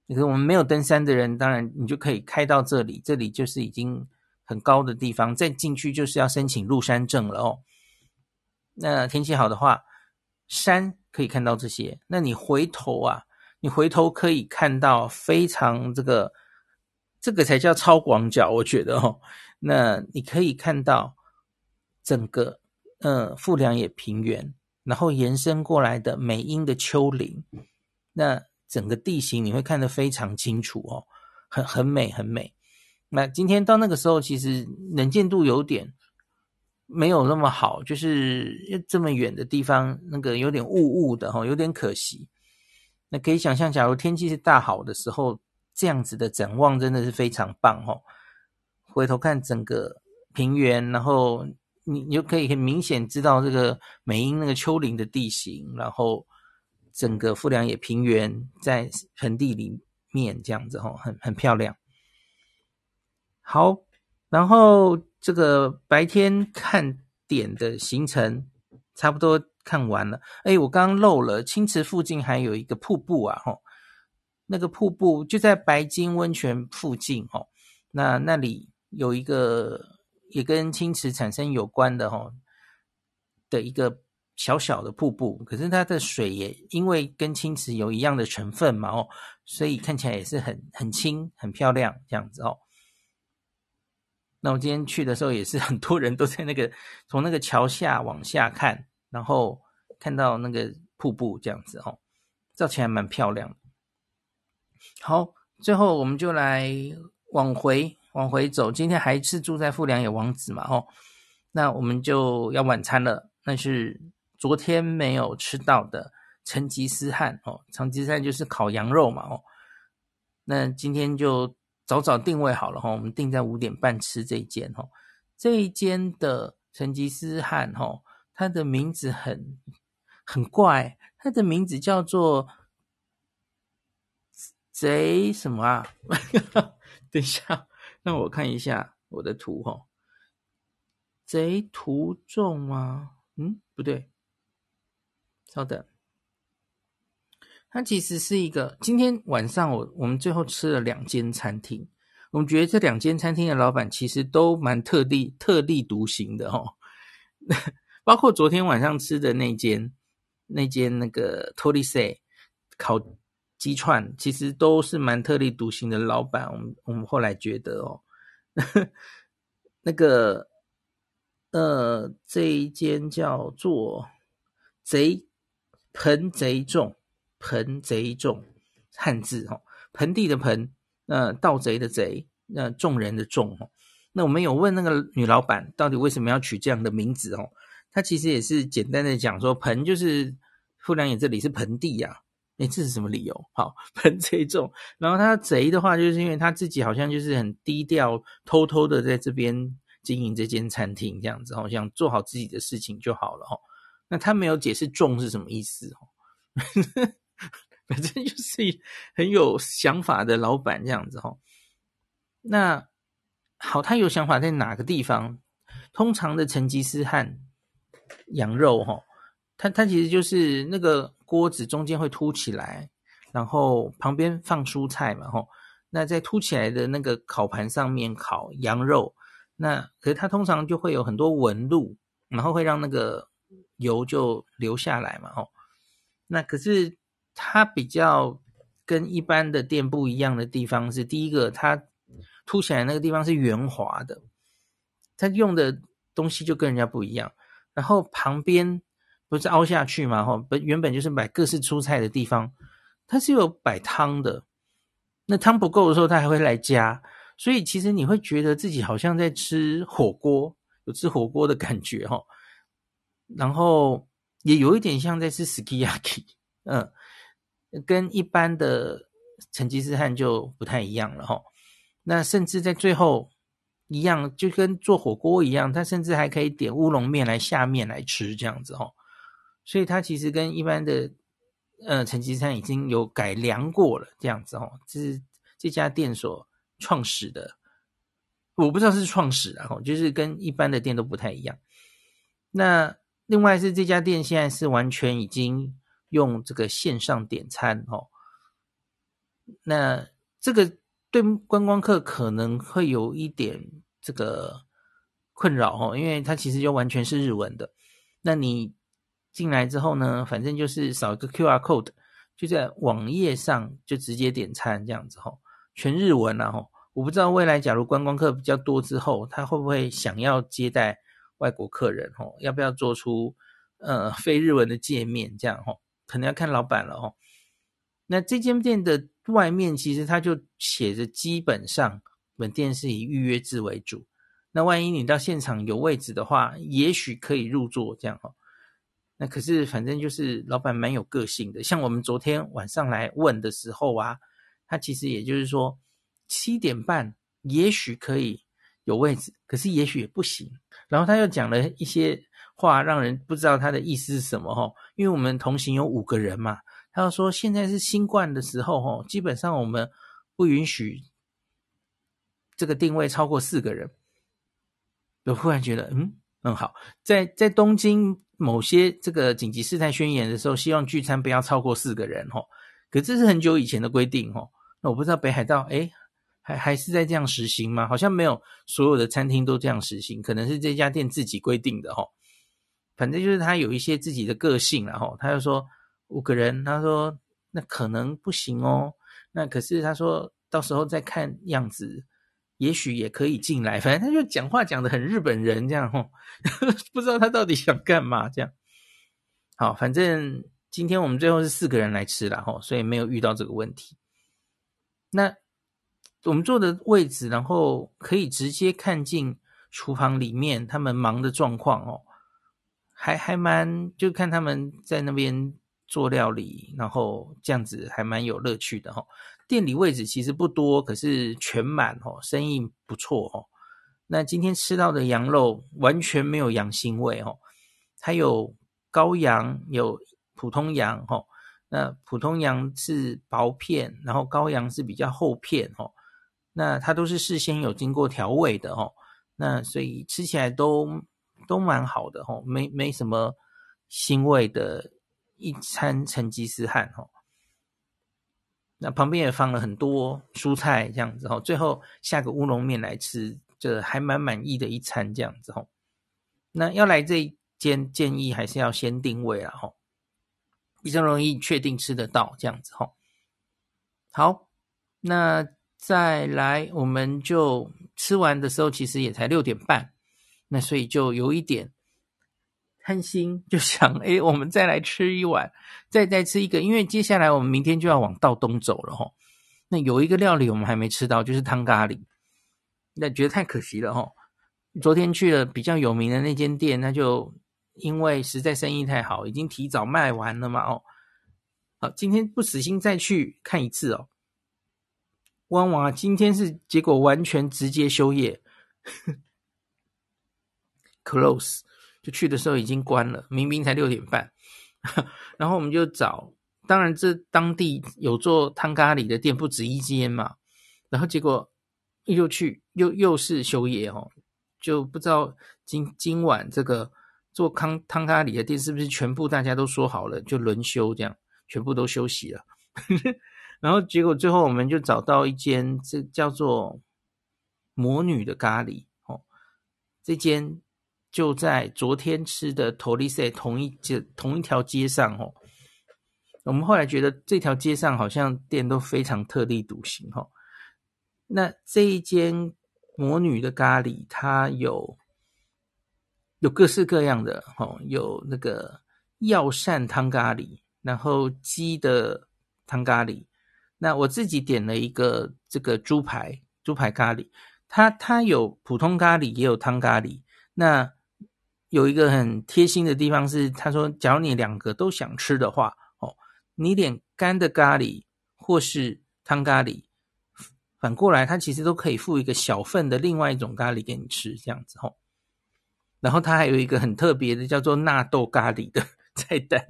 可是我们没有登山的人，当然你就可以开到这里，这里就是已经很高的地方，再进去就是要申请入山证了哦。那天气好的话，山可以看到这些。那你回头啊，你回头可以看到非常这个，这个才叫超广角，我觉得哦。那你可以看到整个呃富良野平原，然后延伸过来的美瑛的丘陵，那整个地形你会看得非常清楚哦，很很美很美。那今天到那个时候，其实能见度有点。没有那么好，就是这么远的地方，那个有点雾雾的哈，有点可惜。那可以想象，假如天气是大好的时候，这样子的展望真的是非常棒哈。回头看整个平原，然后你你就可以很明显知道这个美英那个丘陵的地形，然后整个富良野平原在盆地里面这样子哈，很很漂亮。好，然后。这个白天看点的行程差不多看完了。哎，我刚漏了，青池附近还有一个瀑布啊，吼，那个瀑布就在白金温泉附近，吼，那那里有一个也跟青池产生有关的，吼，的一个小小的瀑布，可是它的水也因为跟青池有一样的成分嘛，哦，所以看起来也是很很清、很漂亮这样子哦。那我今天去的时候，也是 很多人都在那个从那个桥下往下看，然后看到那个瀑布这样子哦，照起来蛮漂亮的。好，最后我们就来往回往回走。今天还是住在富良野王子嘛，哦，那我们就要晚餐了。那是昨天没有吃到的成吉思汗哦，成吉思汗就是烤羊肉嘛，哦，那今天就。早早定位好了哈，我们定在五点半吃这一间哈。这一间的成吉思汗哈，它的名字很很怪，它的名字叫做贼什么啊？等一下，让我看一下我的图哈。贼途中吗？嗯，不对，稍等。它其实是一个，今天晚上我我们最后吃了两间餐厅，我们觉得这两间餐厅的老板其实都蛮特立特立独行的哦，包括昨天晚上吃的那间那间那个托利塞烤鸡串，其实都是蛮特立独行的老板。我们我们后来觉得哦，那个呃这一间叫做贼盆贼重。盆贼众，汉字哈，盆地的盆，呃，盗贼的贼，那众人的众哈。那我们有问那个女老板，到底为什么要取这样的名字哦？她其实也是简单的讲说，盆就是富良野这里是盆地呀、啊。诶，这是什么理由？好，盆贼众。然后他贼的话，就是因为他自己好像就是很低调，偷偷的在这边经营这间餐厅这样子，好像做好自己的事情就好了哈。那他没有解释众是什么意思哦。反正就是很有想法的老板这样子哈。那好，他有想法在哪个地方？通常的成吉思汗羊肉哈，它它其实就是那个锅子中间会凸起来，然后旁边放蔬菜嘛哈。那在凸起来的那个烤盘上面烤羊肉，那可是它通常就会有很多纹路，然后会让那个油就流下来嘛哈。那可是。它比较跟一般的店不一样的地方是，第一个，它凸起来那个地方是圆滑的，它用的东西就跟人家不一样。然后旁边不是凹下去嘛，哈，本原本就是摆各式蔬菜的地方，它是有摆汤的。那汤不够的时候，它还会来加，所以其实你会觉得自己好像在吃火锅，有吃火锅的感觉，哈。然后也有一点像在吃 ski yaki 嗯。跟一般的成吉思汗就不太一样了哈，那甚至在最后一样，就跟做火锅一样，它甚至还可以点乌龙面来下面来吃这样子哈，所以它其实跟一般的呃成吉思汗已经有改良过了，这样子哦，这是这家店所创始的，我不知道是创始的哦，就是跟一般的店都不太一样。那另外是这家店现在是完全已经用这个线上点餐哦，那这个对观光客可能会有一点这个困扰哦，因为它其实就完全是日文的。那你进来之后呢，反正就是扫一个 QR code，就在网页上就直接点餐这样子哦，全日文啊哦。我不知道未来假如观光客比较多之后，他会不会想要接待外国客人哦？要不要做出呃非日文的界面这样哦？可能要看老板了哦。那这间店的外面其实它就写着，基本上本店是以预约制为主。那万一你到现场有位置的话，也许可以入座这样哦。那可是反正就是老板蛮有个性的，像我们昨天晚上来问的时候啊，他其实也就是说七点半也许可以有位置，可是也许也不行。然后他又讲了一些话，让人不知道他的意思是什么哈。因为我们同行有五个人嘛，他又说现在是新冠的时候哈，基本上我们不允许这个定位超过四个人。我忽然觉得，嗯嗯好，在在东京某些这个紧急事态宣言的时候，希望聚餐不要超过四个人哈。可这是很久以前的规定哈。那我不知道北海道诶还还是在这样实行吗？好像没有所有的餐厅都这样实行，可能是这家店自己规定的哈。反正就是他有一些自己的个性然后他就说五个人，他说那可能不行哦。那可是他说到时候再看样子。也许也可以进来，反正他就讲话讲得很日本人这样吼，不知道他到底想干嘛这样。好，反正今天我们最后是四个人来吃了吼，所以没有遇到这个问题。那我们坐的位置，然后可以直接看进厨房里面他们忙的状况哦，还还蛮就看他们在那边做料理，然后这样子还蛮有乐趣的吼。店里位置其实不多，可是全满哦，生意不错哦。那今天吃到的羊肉完全没有羊腥味哦，它有羔羊，有普通羊哦。那普通羊是薄片，然后羔羊是比较厚片哦。那它都是事先有经过调味的哦。那所以吃起来都都蛮好的哦，没没什么腥味的一餐成吉思汗哦。那旁边也放了很多蔬菜，这样子哈，最后下个乌龙面来吃，这还蛮满意的一餐，这样子哈。那要来这间，建议还是要先定位了哈，比较容易确定吃得到这样子哈。好，那再来，我们就吃完的时候，其实也才六点半，那所以就有一点。贪心就想，哎，我们再来吃一碗，再再吃一个，因为接下来我们明天就要往道东走了齁。那有一个料理我们还没吃到，就是汤咖喱，那觉得太可惜了齁。昨天去了比较有名的那间店，那就因为实在生意太好，已经提早卖完了嘛哦。好，今天不死心再去看一次哦。哇哇，今天是结果完全直接休业，close。就去的时候已经关了，明明才六点半，然后我们就找，当然这当地有做汤咖喱的店不止一间嘛，然后结果又去又又是休业哦，就不知道今今晚这个做康汤咖喱的店是不是全部大家都说好了就轮休这样，全部都休息了，然后结果最后我们就找到一间这叫做魔女的咖喱哦，这间。就在昨天吃的托利塞同一街同一条街上哦，我们后来觉得这条街上好像店都非常特立独行哈。那这一间魔女的咖喱，它有有各式各样的哦，有那个药膳汤咖喱，然后鸡的汤咖喱。那我自己点了一个这个猪排猪排咖喱，它它有普通咖喱，也有汤咖喱。那有一个很贴心的地方是，他说，假如你两个都想吃的话，哦，你点干的咖喱或是汤咖喱，反过来他其实都可以附一个小份的另外一种咖喱给你吃，这样子吼。然后他还有一个很特别的叫做纳豆咖喱的 菜单，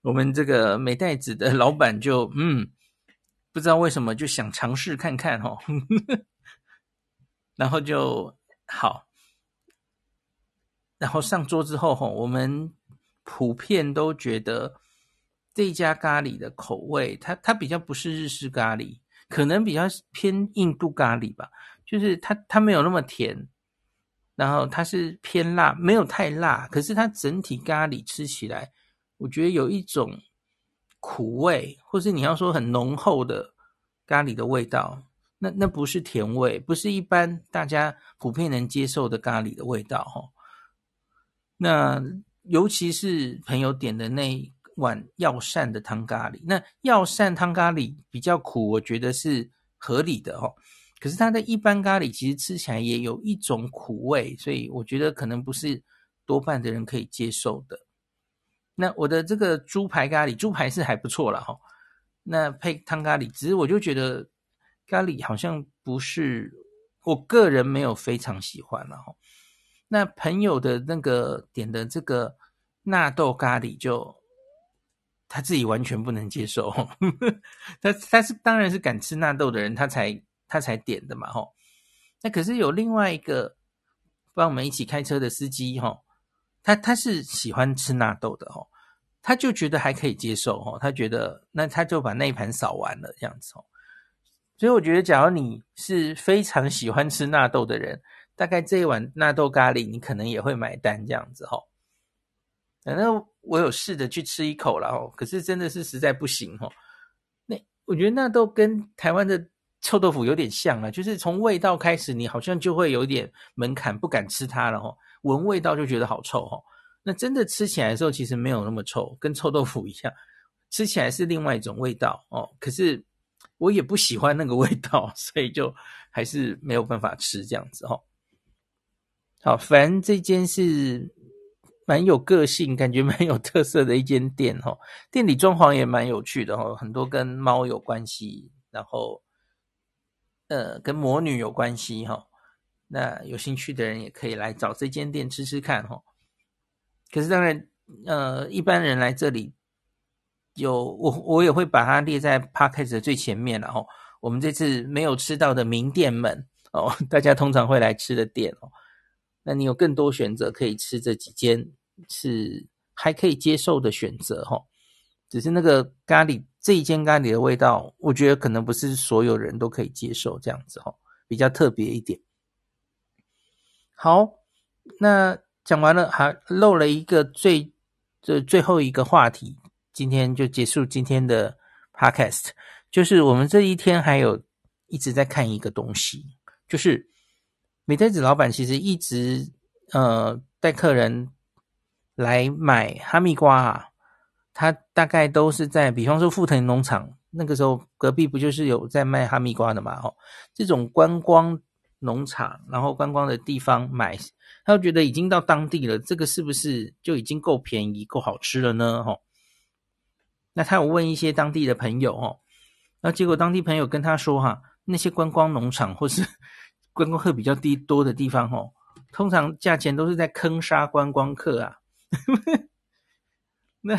我们这个美袋子的老板就嗯，不知道为什么就想尝试看看哈，然后就好，然后上桌之后哈，我们普遍都觉得这一家咖喱的口味，它它比较不是日式咖喱，可能比较偏印度咖喱吧，就是它它没有那么甜。然后它是偏辣，没有太辣，可是它整体咖喱吃起来，我觉得有一种苦味，或是你要说很浓厚的咖喱的味道，那那不是甜味，不是一般大家普遍能接受的咖喱的味道哈。那尤其是朋友点的那一碗药膳的汤咖喱，那药膳汤咖喱比较苦，我觉得是合理的哈。可是它的一般咖喱其实吃起来也有一种苦味，所以我觉得可能不是多半的人可以接受的。那我的这个猪排咖喱，猪排是还不错啦哈。那配汤咖喱，只是我就觉得咖喱好像不是我个人没有非常喜欢啦齁。那朋友的那个点的这个纳豆咖喱就，他自己完全不能接受。他他是当然是敢吃纳豆的人，他才。他才点的嘛，吼。那可是有另外一个帮我们一起开车的司机，吼，他他是喜欢吃纳豆的，吼，他就觉得还可以接受，吼，他觉得那他就把那一盘扫完了这样子，吼。所以我觉得，假如你是非常喜欢吃纳豆的人，大概这一碗纳豆咖喱你可能也会买单这样子，吼。反正我有试着去吃一口了，哦，可是真的是实在不行，吼。那我觉得纳豆跟台湾的。臭豆腐有点像啊，就是从味道开始，你好像就会有点门槛，不敢吃它了吼。闻味道就觉得好臭哦。那真的吃起来的时候，其实没有那么臭，跟臭豆腐一样，吃起来是另外一种味道哦。可是我也不喜欢那个味道，所以就还是没有办法吃这样子哦。好，反正这间是蛮有个性，感觉蛮有特色的一间店吼。店里装潢也蛮有趣的吼，很多跟猫有关系，然后。呃，跟魔女有关系哈，那有兴趣的人也可以来找这间店吃吃看哈。可是当然，呃，一般人来这里有我我也会把它列在 podcast 的最前面了哈。我们这次没有吃到的名店们哦，大家通常会来吃的店哦，那你有更多选择可以吃这几间是还可以接受的选择哈。只是那个咖喱。这一间咖喱的味道，我觉得可能不是所有人都可以接受，这样子哈，比较特别一点。好，那讲完了，还漏了一个最这最后一个话题，今天就结束今天的 podcast。就是我们这一天还有一直在看一个东西，就是美代子老板其实一直呃带客人来买哈密瓜啊。他大概都是在，比方说富腾农场，那个时候隔壁不就是有在卖哈密瓜的嘛？哦，这种观光农场，然后观光的地方买，他就觉得已经到当地了，这个是不是就已经够便宜、够好吃了呢？哦，那他有问一些当地的朋友，哦，那结果当地朋友跟他说，哈，那些观光农场或是观光客比较低多的地方，哦，通常价钱都是在坑杀观光客啊。那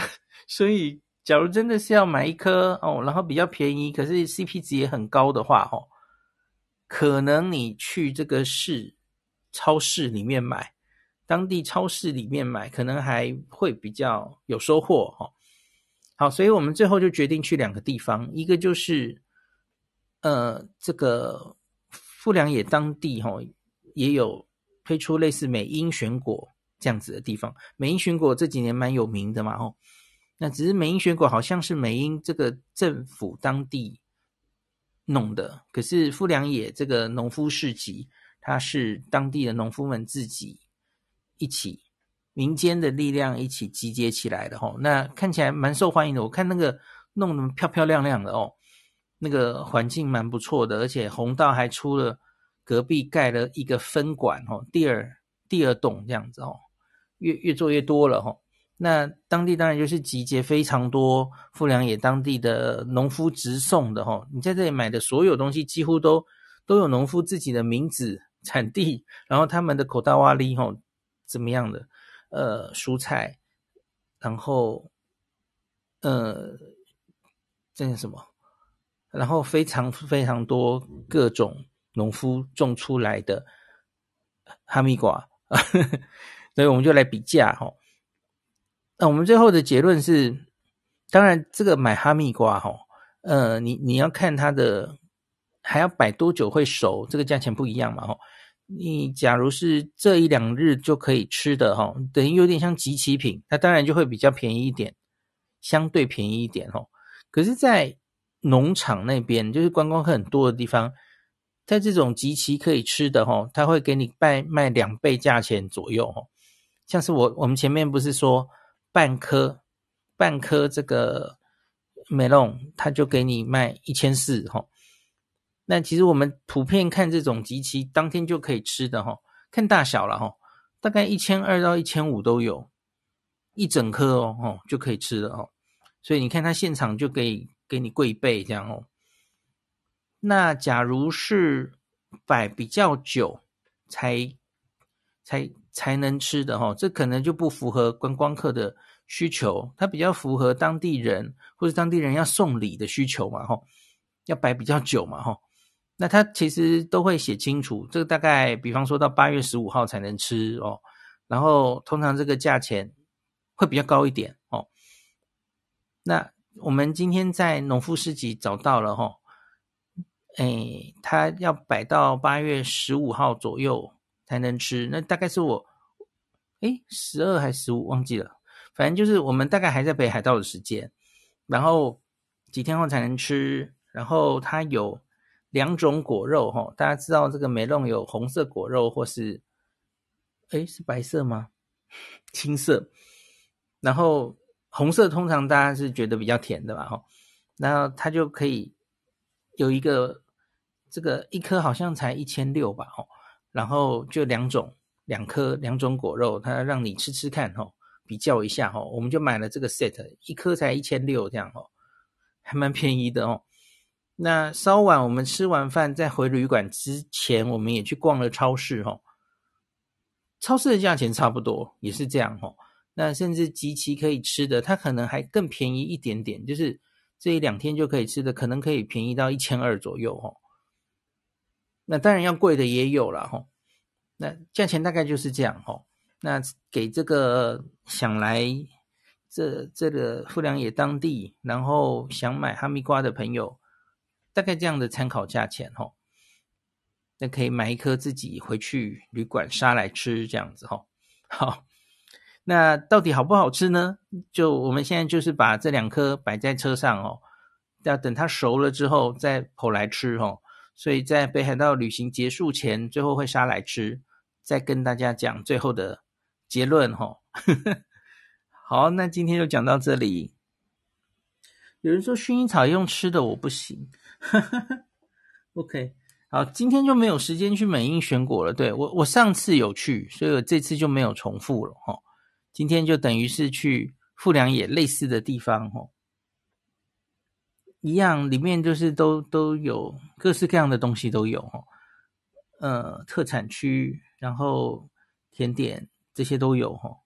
所以，假如真的是要买一颗哦，然后比较便宜，可是 CP 值也很高的话，哦，可能你去这个市超市里面买，当地超市里面买，可能还会比较有收获，哦。好，所以我们最后就决定去两个地方，一个就是呃，这个富良野当地哈，哦，也有推出类似美英选果。这样子的地方，美英选果这几年蛮有名的嘛，哦，那只是美英选果好像是美英这个政府当地弄的，可是富良野这个农夫市集，它是当地的农夫们自己一起民间的力量一起集结起来的，哦，那看起来蛮受欢迎的。我看那个弄得漂漂亮亮的哦，那个环境蛮不错的，而且弘道还出了隔壁盖了一个分馆哦，第二第二栋这样子哦。越越做越多了哈，那当地当然就是集结非常多富良野当地的农夫直送的哈，你在这里买的所有东西几乎都都有农夫自己的名字、产地，然后他们的口袋瓦里哈怎么样的呃蔬菜，然后呃，这是什么？然后非常非常多各种农夫种出来的哈密瓜，所以我们就来比价哈。那我们最后的结论是，当然这个买哈密瓜哈，呃，你你要看它的还要摆多久会熟，这个价钱不一样嘛哈。你假如是这一两日就可以吃的哈，等于有点像即期品，它当然就会比较便宜一点，相对便宜一点哦。可是，在农场那边就是观光客很多的地方，在这种即期可以吃的哈，他会给你卖卖两倍价钱左右哈。像是我我们前面不是说半颗半颗这个梅隆，他就给你卖一千四哈。那其实我们普遍看这种即期当天就可以吃的哈，看大小了哈，大概一千二到一千五都有，一整颗哦，就可以吃了哦。所以你看他现场就可以给你贵一倍这样哦。那假如是摆比较久才才才能吃的哈，这可能就不符合观光客的需求，它比较符合当地人或者当地人要送礼的需求嘛哈，要摆比较久嘛哈。那他其实都会写清楚，这个大概比方说到八月十五号才能吃哦，然后通常这个价钱会比较高一点哦。那我们今天在农夫市集找到了哈，诶，它要摆到八月十五号左右才能吃，那大概是我诶十二还是十五忘记了，反正就是我们大概还在北海道的时间，然后几天后才能吃，然后它有。两种果肉哈，大家知道这个梅隆有红色果肉或是，诶是白色吗？青色。然后红色通常大家是觉得比较甜的吧哈，然后它就可以有一个这个一颗好像才一千六吧哈，然后就两种两颗两种果肉，它让你吃吃看哈，比较一下哈，我们就买了这个 set，一颗才一千六这样哈，还蛮便宜的哦。那稍晚我们吃完饭再回旅馆之前，我们也去逛了超市哈。超市的价钱差不多，也是这样哈。那甚至即期可以吃的，它可能还更便宜一点点，就是这一两天就可以吃的，可能可以便宜到一千二左右哈。那当然要贵的也有了哈。那价钱大概就是这样哈。那给这个想来这这个富良野当地，然后想买哈密瓜的朋友。大概这样的参考价钱哈，那可以买一颗自己回去旅馆杀来吃这样子哈。好，那到底好不好吃呢？就我们现在就是把这两颗摆在车上哦，要等它熟了之后再剖来吃哦。所以在北海道旅行结束前，最后会杀来吃，再跟大家讲最后的结论哦。好，那今天就讲到这里。有人说薰衣草用吃的，我不行。OK，好，今天就没有时间去美英选果了。对，我，我上次有去，所以我这次就没有重复了哈。今天就等于是去富良野类似的地方哈，一样里面就是都都有各式各样的东西都有哈。呃，特产区，然后甜点这些都有哦，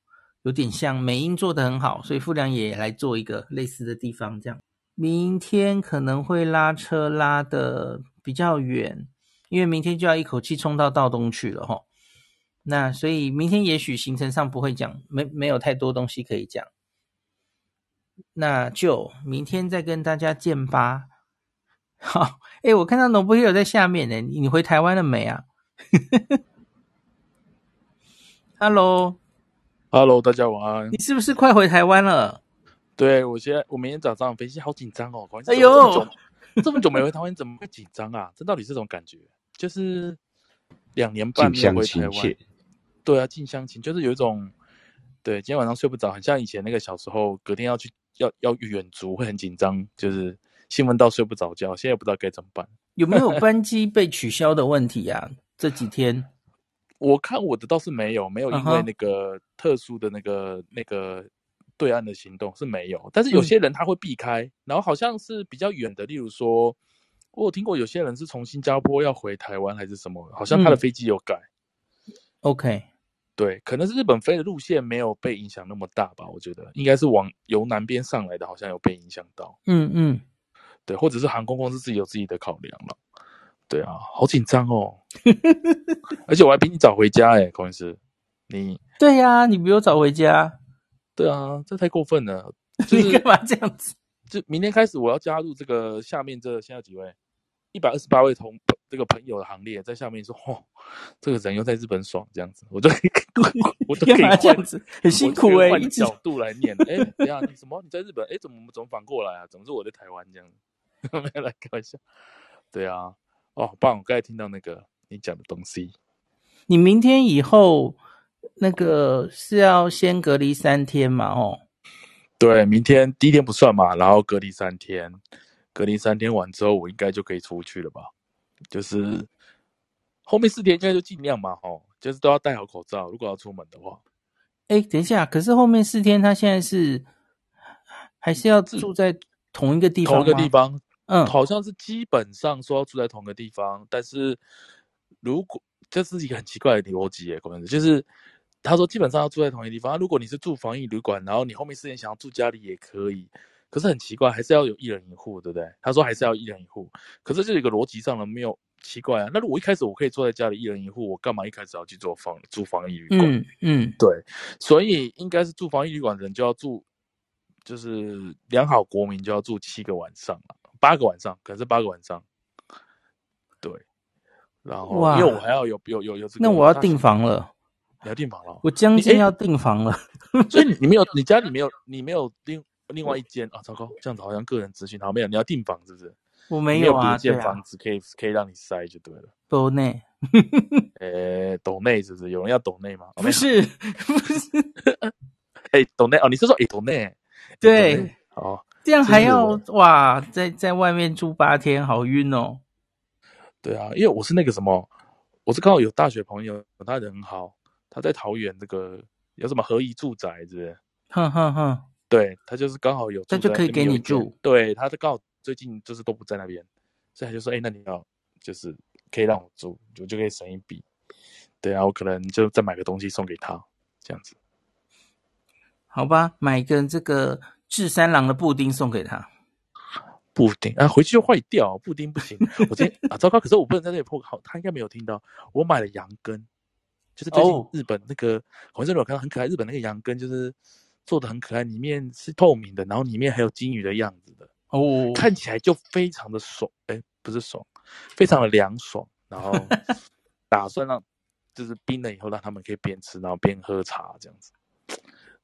有点像美英做的很好，所以富良野来做一个类似的地方这样。明天可能会拉车拉的比较远，因为明天就要一口气冲到道东去了齁。那所以明天也许行程上不会讲，没没有太多东西可以讲。那就明天再跟大家见吧。好，诶，我看到 Nobuhiro 在下面呢，你回台湾了没啊？Hello，Hello，大家晚安。你是不是快回台湾了？对，我现在我明天早上飞机好紧张哦，哎呦，这么久，这么久没回台湾，怎么会紧张啊？这到底是什么感觉？就是两年半没有回台湾，对啊，近乡情，就是有一种，对，今天晚上睡不着，很像以前那个小时候，隔天要去要要远足会很紧张，就是兴奋到睡不着觉，现在不知道该怎么办。有没有班机被取消的问题啊？这几天 我看我的倒是没有，没有因为那个特殊的那个、uh -huh. 那个。对岸的行动是没有，但是有些人他会避开，嗯、然后好像是比较远的，例如说，我有听过有些人是从新加坡要回台湾还是什么，好像他的飞机有改。OK，对，可能是日本飞的路线没有被影响那么大吧？我觉得应该是往由南边上来的，好像有被影响到。嗯嗯，对，或者是航空公司自己有自己的考量了。对啊，好紧张哦！而且我还比你早回家哎，孔医师，你对呀、啊，你比我早回家。对啊，这太过分了！就是、你干嘛这样子？就明天开始，我要加入这个下面这现在几位一百二十八位同这个朋友的行列，在下面说，哦，这个人又在日本爽这样子，我就可以，我都可以换这样子，很辛苦哎、欸，换角度来念。哎，等下你什么？你在日本？哎，怎么怎么反过来啊？怎么是我在台湾这样子？没来开玩笑。对啊，哦，好棒！我刚才听到那个你讲的东西。你明天以后那个是要先隔离三天嘛？哦。对，明天第一天不算嘛，然后隔离三天，隔离三天完之后，我应该就可以出去了吧？就是后面四天应该就尽量嘛，吼，就是都要戴好口罩，如果要出门的话。哎，等一下，可是后面四天他现在是还是要住在同一个地方？同一个地方，嗯，好像是基本上说要住在同一个地方，但是如果这是一个很奇怪的逻辑，耶，可能就是。他说：“基本上要住在同一个地方。如果你是住防疫旅馆，然后你后面四天想要住家里也可以。可是很奇怪，还是要有一人一户，对不对？”他说：“还是要一人一户。”可是这有一个逻辑上呢没有奇怪啊。那如果一开始我可以坐在家里一人一户，我干嘛一开始要去做房住防疫旅馆？嗯嗯，对。所以应该是住防疫旅馆的人就要住，就是良好国民就要住七个晚上了，八个晚上，可能是八个晚上。对。然后因为我还要有有有有这个，那我要订房了。你要订房了？我将近要订房了，所以你你没有，你家里没有，你没有另另外一间啊？糟糕，这样子好像个人资讯好没有。你要订房是不是？我没有啊，房子可以、啊、可以让你塞就对了。斗内，呃，斗内是不是？有人要斗内吗？不是，不是。哎，斗内哦，你是说哎斗内？对，哦，这样还要哇，在在外面住八天，好晕哦。对啊，因为我是那个什么，我是刚好有大学朋友，他人很好。他在桃园这个有什么合宜住宅，是不是？哼哼哼，对，他就是刚好有，他就可以给你住。对，他刚好最近就是都不在那边，所以他就说：“哎，那你要就是可以让我住，我就可以省一笔。”对啊，我可能就再买个东西送给他，这样子。好吧，买一个这个治三郎的布丁送给他。布丁啊，回去就坏掉，布丁不行。我今天啊，糟糕！可是我不能在这里破好，他应该没有听到。我买了羊羹。就是最近日本那个，好像我看到很可爱，日本那个羊羹就是做的很可爱，里面是透明的，然后里面还有金鱼的样子的哦，看起来就非常的爽，哎，不是爽，非常的凉爽，然后 打算让就是冰了以后让他们可以边吃然后边喝茶这样子，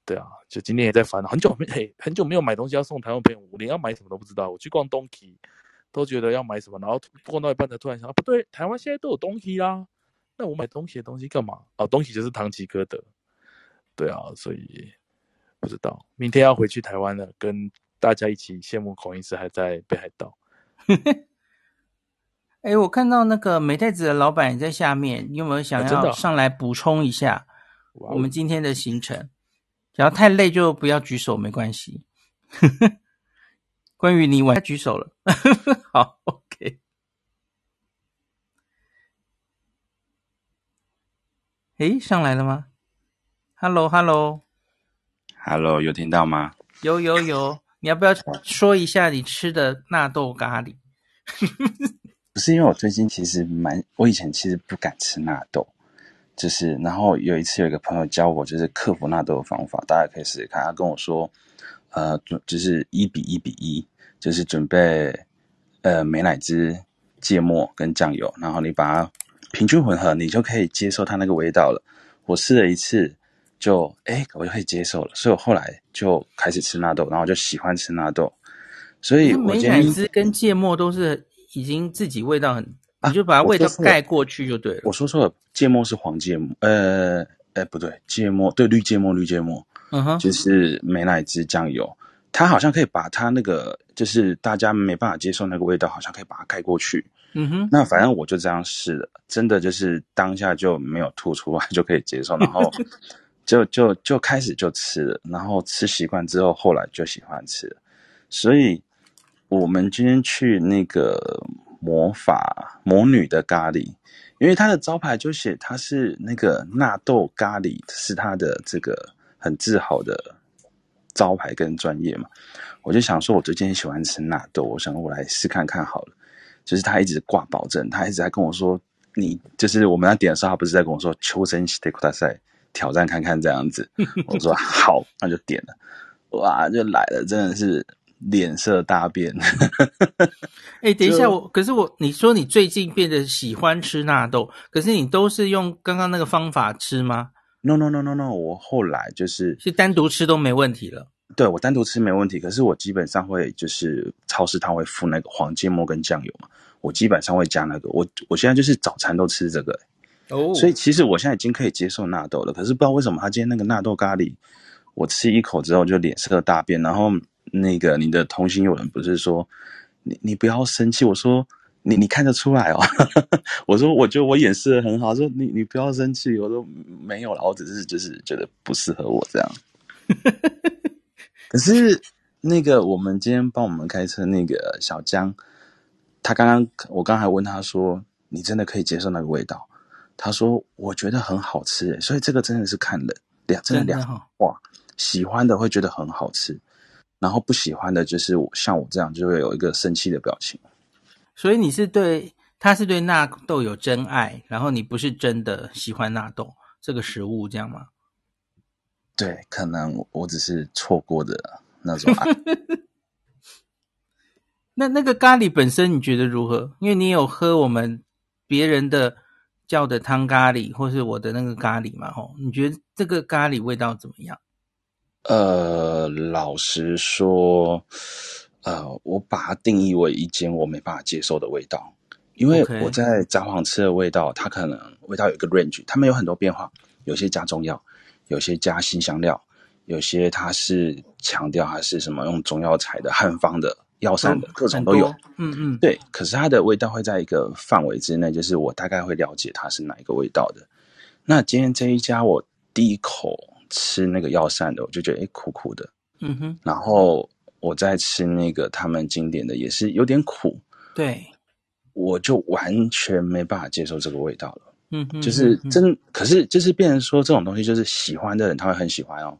对啊，就今天也在烦恼，很久没嘿很久没有买东西要送台湾朋友，我连要买什么都不知道，我去逛东西都觉得要买什么，然后逛到一半才突然想，不对，台湾现在都有东西啦。那我买东西的东西干嘛？哦，东西就是唐吉诃德，对啊，所以不知道明天要回去台湾了，跟大家一起羡慕孔医师还在北海道。哎、欸，我看到那个美太子的老板也在下面，你有没有想要上来补充一下我们今天的行程？只要太累就不要举手，没关系。关于你晚举手了，好，OK。诶，上来了吗？Hello，Hello，Hello，有听到吗？有有有，你要不要说一下你吃的纳豆咖喱？不是因为我最近其实蛮，我以前其实不敢吃纳豆，就是然后有一次有一个朋友教我，就是克服纳豆的方法，大家可以试试看。他跟我说，呃，就是一比一比一，就是准备呃美乃滋、芥末跟酱油，然后你把它。平均混合，你就可以接受它那个味道了。我试了一次，就哎，我就可以接受了。所以我后来就开始吃纳豆，然后就喜欢吃纳豆。所以我美乃滋跟芥末都是已经自己味道很，啊、你就把它味道盖过去就对了。我说错了，芥末是黄芥末，呃，哎，不对，芥末对绿芥末，绿芥末，嗯哼，就是美乃滋酱油，它好像可以把它那个就是大家没办法接受那个味道，好像可以把它盖过去。嗯哼，那反正我就这样试了，真的就是当下就没有吐出来，就可以接受，然后就就就开始就吃了，然后吃习惯之后，后来就喜欢吃了。所以，我们今天去那个魔法魔女的咖喱，因为它的招牌就写它是那个纳豆咖喱，是它的这个很自豪的招牌跟专业嘛。我就想说，我最近喜欢吃纳豆，我想我来试看看好了。就是他一直挂保证，他一直在跟我说，你就是我们要点的时候，他不是在跟我说求生西特库大赛挑战看看这样子。我说好，那就点了，哇，就来了，真的是。脸色大变。哎、欸，等一下，我可是我，你说你最近变得喜欢吃纳豆，可是你都是用刚刚那个方法吃吗？No No No No No，我后来就是是单独吃都没问题了。对，我单独吃没问题，可是我基本上会就是超市它会附那个黄芥末跟酱油嘛，我基本上会加那个。我我现在就是早餐都吃这个哦，oh. 所以其实我现在已经可以接受纳豆了。可是不知道为什么他今天那个纳豆咖喱，我吃一口之后就脸色大变，然后。那个你的同行友人不是说你你不要生气，我说你你看得出来哦，我说我觉得我掩饰的很好，说你你不要生气，我说没有了，我只是就是觉得不适合我这样。可是那个我们今天帮我们开车那个小江，他刚刚我刚还问他说，你真的可以接受那个味道？他说我觉得很好吃，所以这个真的是看人两真的两哇，喜欢的会觉得很好吃。然后不喜欢的就是我像我这样就会有一个生气的表情，所以你是对他是对纳豆有真爱，然后你不是真的喜欢纳豆这个食物，这样吗？对，可能我只是错过的那种爱。那那个咖喱本身你觉得如何？因为你有喝我们别人的叫的汤咖喱，或是我的那个咖喱嘛？吼，你觉得这个咖喱味道怎么样？呃，老实说，呃，我把它定义为一间我没办法接受的味道，因为我在札幌吃的味道，它可能味道有一个 range，它们有很多变化，有些加中药，有些加新香料，有些它是强调它是什么用中药材的汉方的药膳的，各种都有，嗯嗯，对，可是它的味道会在一个范围之内，就是我大概会了解它是哪一个味道的。那今天这一家，我第一口。吃那个药膳的，我就觉得诶苦苦的，嗯哼。然后我再吃那个他们经典的，也是有点苦，对。我就完全没办法接受这个味道了，嗯哼。就是真，可是就是变成说这种东西，就是喜欢的人他会很喜欢哦。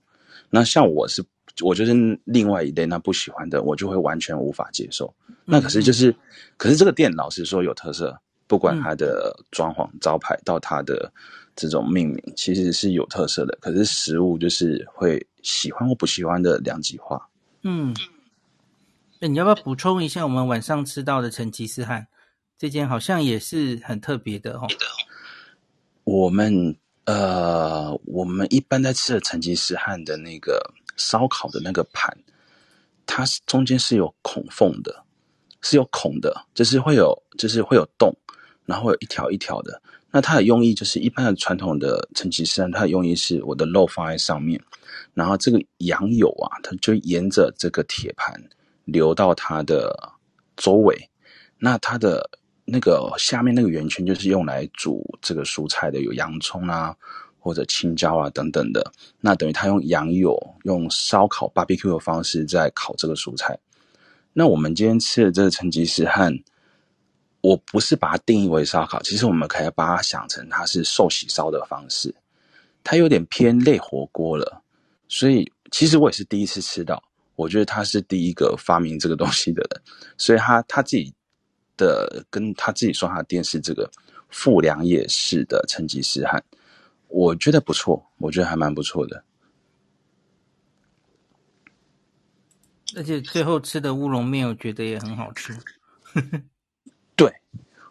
那像我是，我就是另外一类，那不喜欢的我就会完全无法接受。那可是就是，可是这个店老实说有特色，不管它的装潢、招牌到它的。这种命名其实是有特色的，可是食物就是会喜欢或不喜欢的两极化。嗯，那你要不要补充一下我们晚上吃到的成吉思汗这间好像也是很特别的哦。我们呃，我们一般在吃的成吉思汗的那个烧烤的那个盘，它中间是有孔缝的，是有孔的，就是会有，就是会有洞，然后有一条一条的。那它的用意就是一般的传统的成吉思汗，它的用意是我的肉放在上面，然后这个羊油啊，它就沿着这个铁盘流到它的周围。那它的那个下面那个圆圈就是用来煮这个蔬菜的，有洋葱啊或者青椒啊等等的。那等于他用羊油用烧烤 barbecue 的方式在烤这个蔬菜。那我们今天吃的这个成吉思汗。我不是把它定义为烧烤，其实我们可以把它想成它是寿喜烧的方式，它有点偏类火锅了。所以其实我也是第一次吃到，我觉得他是第一个发明这个东西的人，所以他他自己的跟他自己说他的店是这个富良野市的成吉思汗，我觉得不错，我觉得还蛮不错的。而且最后吃的乌龙面，我觉得也很好吃。对，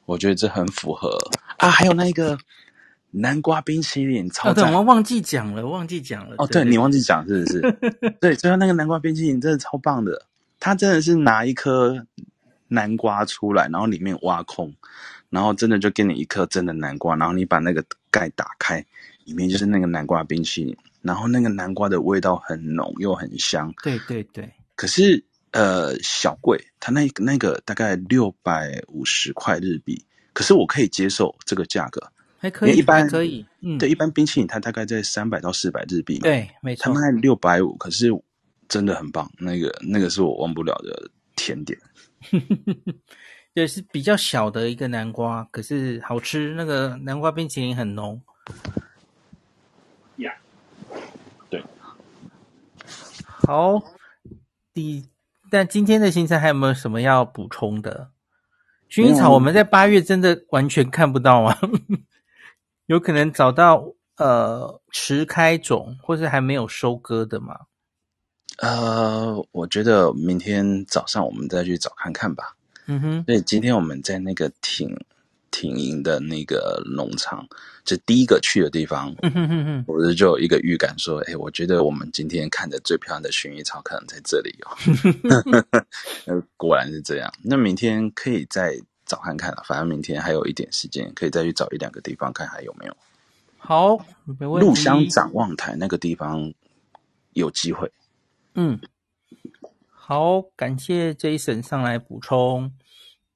我觉得这很符合啊！还有那个南瓜冰淇淋，超赞！我忘记讲了，忘记讲了。哦，对，你忘记讲是不是？对，最后那个南瓜冰淇淋真的超棒的，他真的是拿一颗南瓜出来，然后里面挖空，然后真的就给你一颗真的南瓜，然后你把那个盖打开，里面就是那个南瓜冰淇淋，然后那个南瓜的味道很浓又很香。对对对，可是。呃，小贵，它那个那个大概六百五十块日币，可是我可以接受这个价格，还可以，一般可以，嗯，对，一般冰淇淋它大概在三百到四百日币嘛，对，没错，他卖六百五，可是真的很棒，那个那个是我忘不了的甜点。对，是比较小的一个南瓜，可是好吃。那个南瓜冰淇淋很浓。呀，对。好，第但今天的行程还有没有什么要补充的？薰衣草我们在八月真的完全看不到啊，有可能找到呃迟开种或是还没有收割的吗？呃，我觉得明天早上我们再去找看看吧。嗯哼，所以今天我们在那个挺挺营的那个农场，就第一个去的地方，嗯哼哼哼，我就有一个预感说，哎，我觉得我们今天看的最漂亮的薰衣草可能在这里哦。果然是这样。那明天可以再找看看了，反正明天还有一点时间，可以再去找一两个地方看还有没有。好，没问题。鹿乡展望台那个地方有机会。嗯，好，感谢 Jason 上来补充。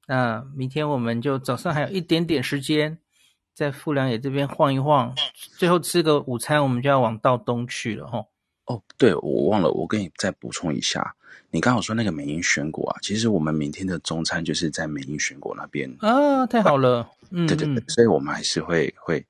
那明天我们就早上还有一点点时间，在富良野这边晃一晃，最后吃个午餐，我们就要往道东去了吼。哦，对，我忘了，我跟你再补充一下，你刚好说那个美英选果啊，其实我们明天的中餐就是在美英选果那边。啊，太好了，嗯，对对对，所以我们还是会会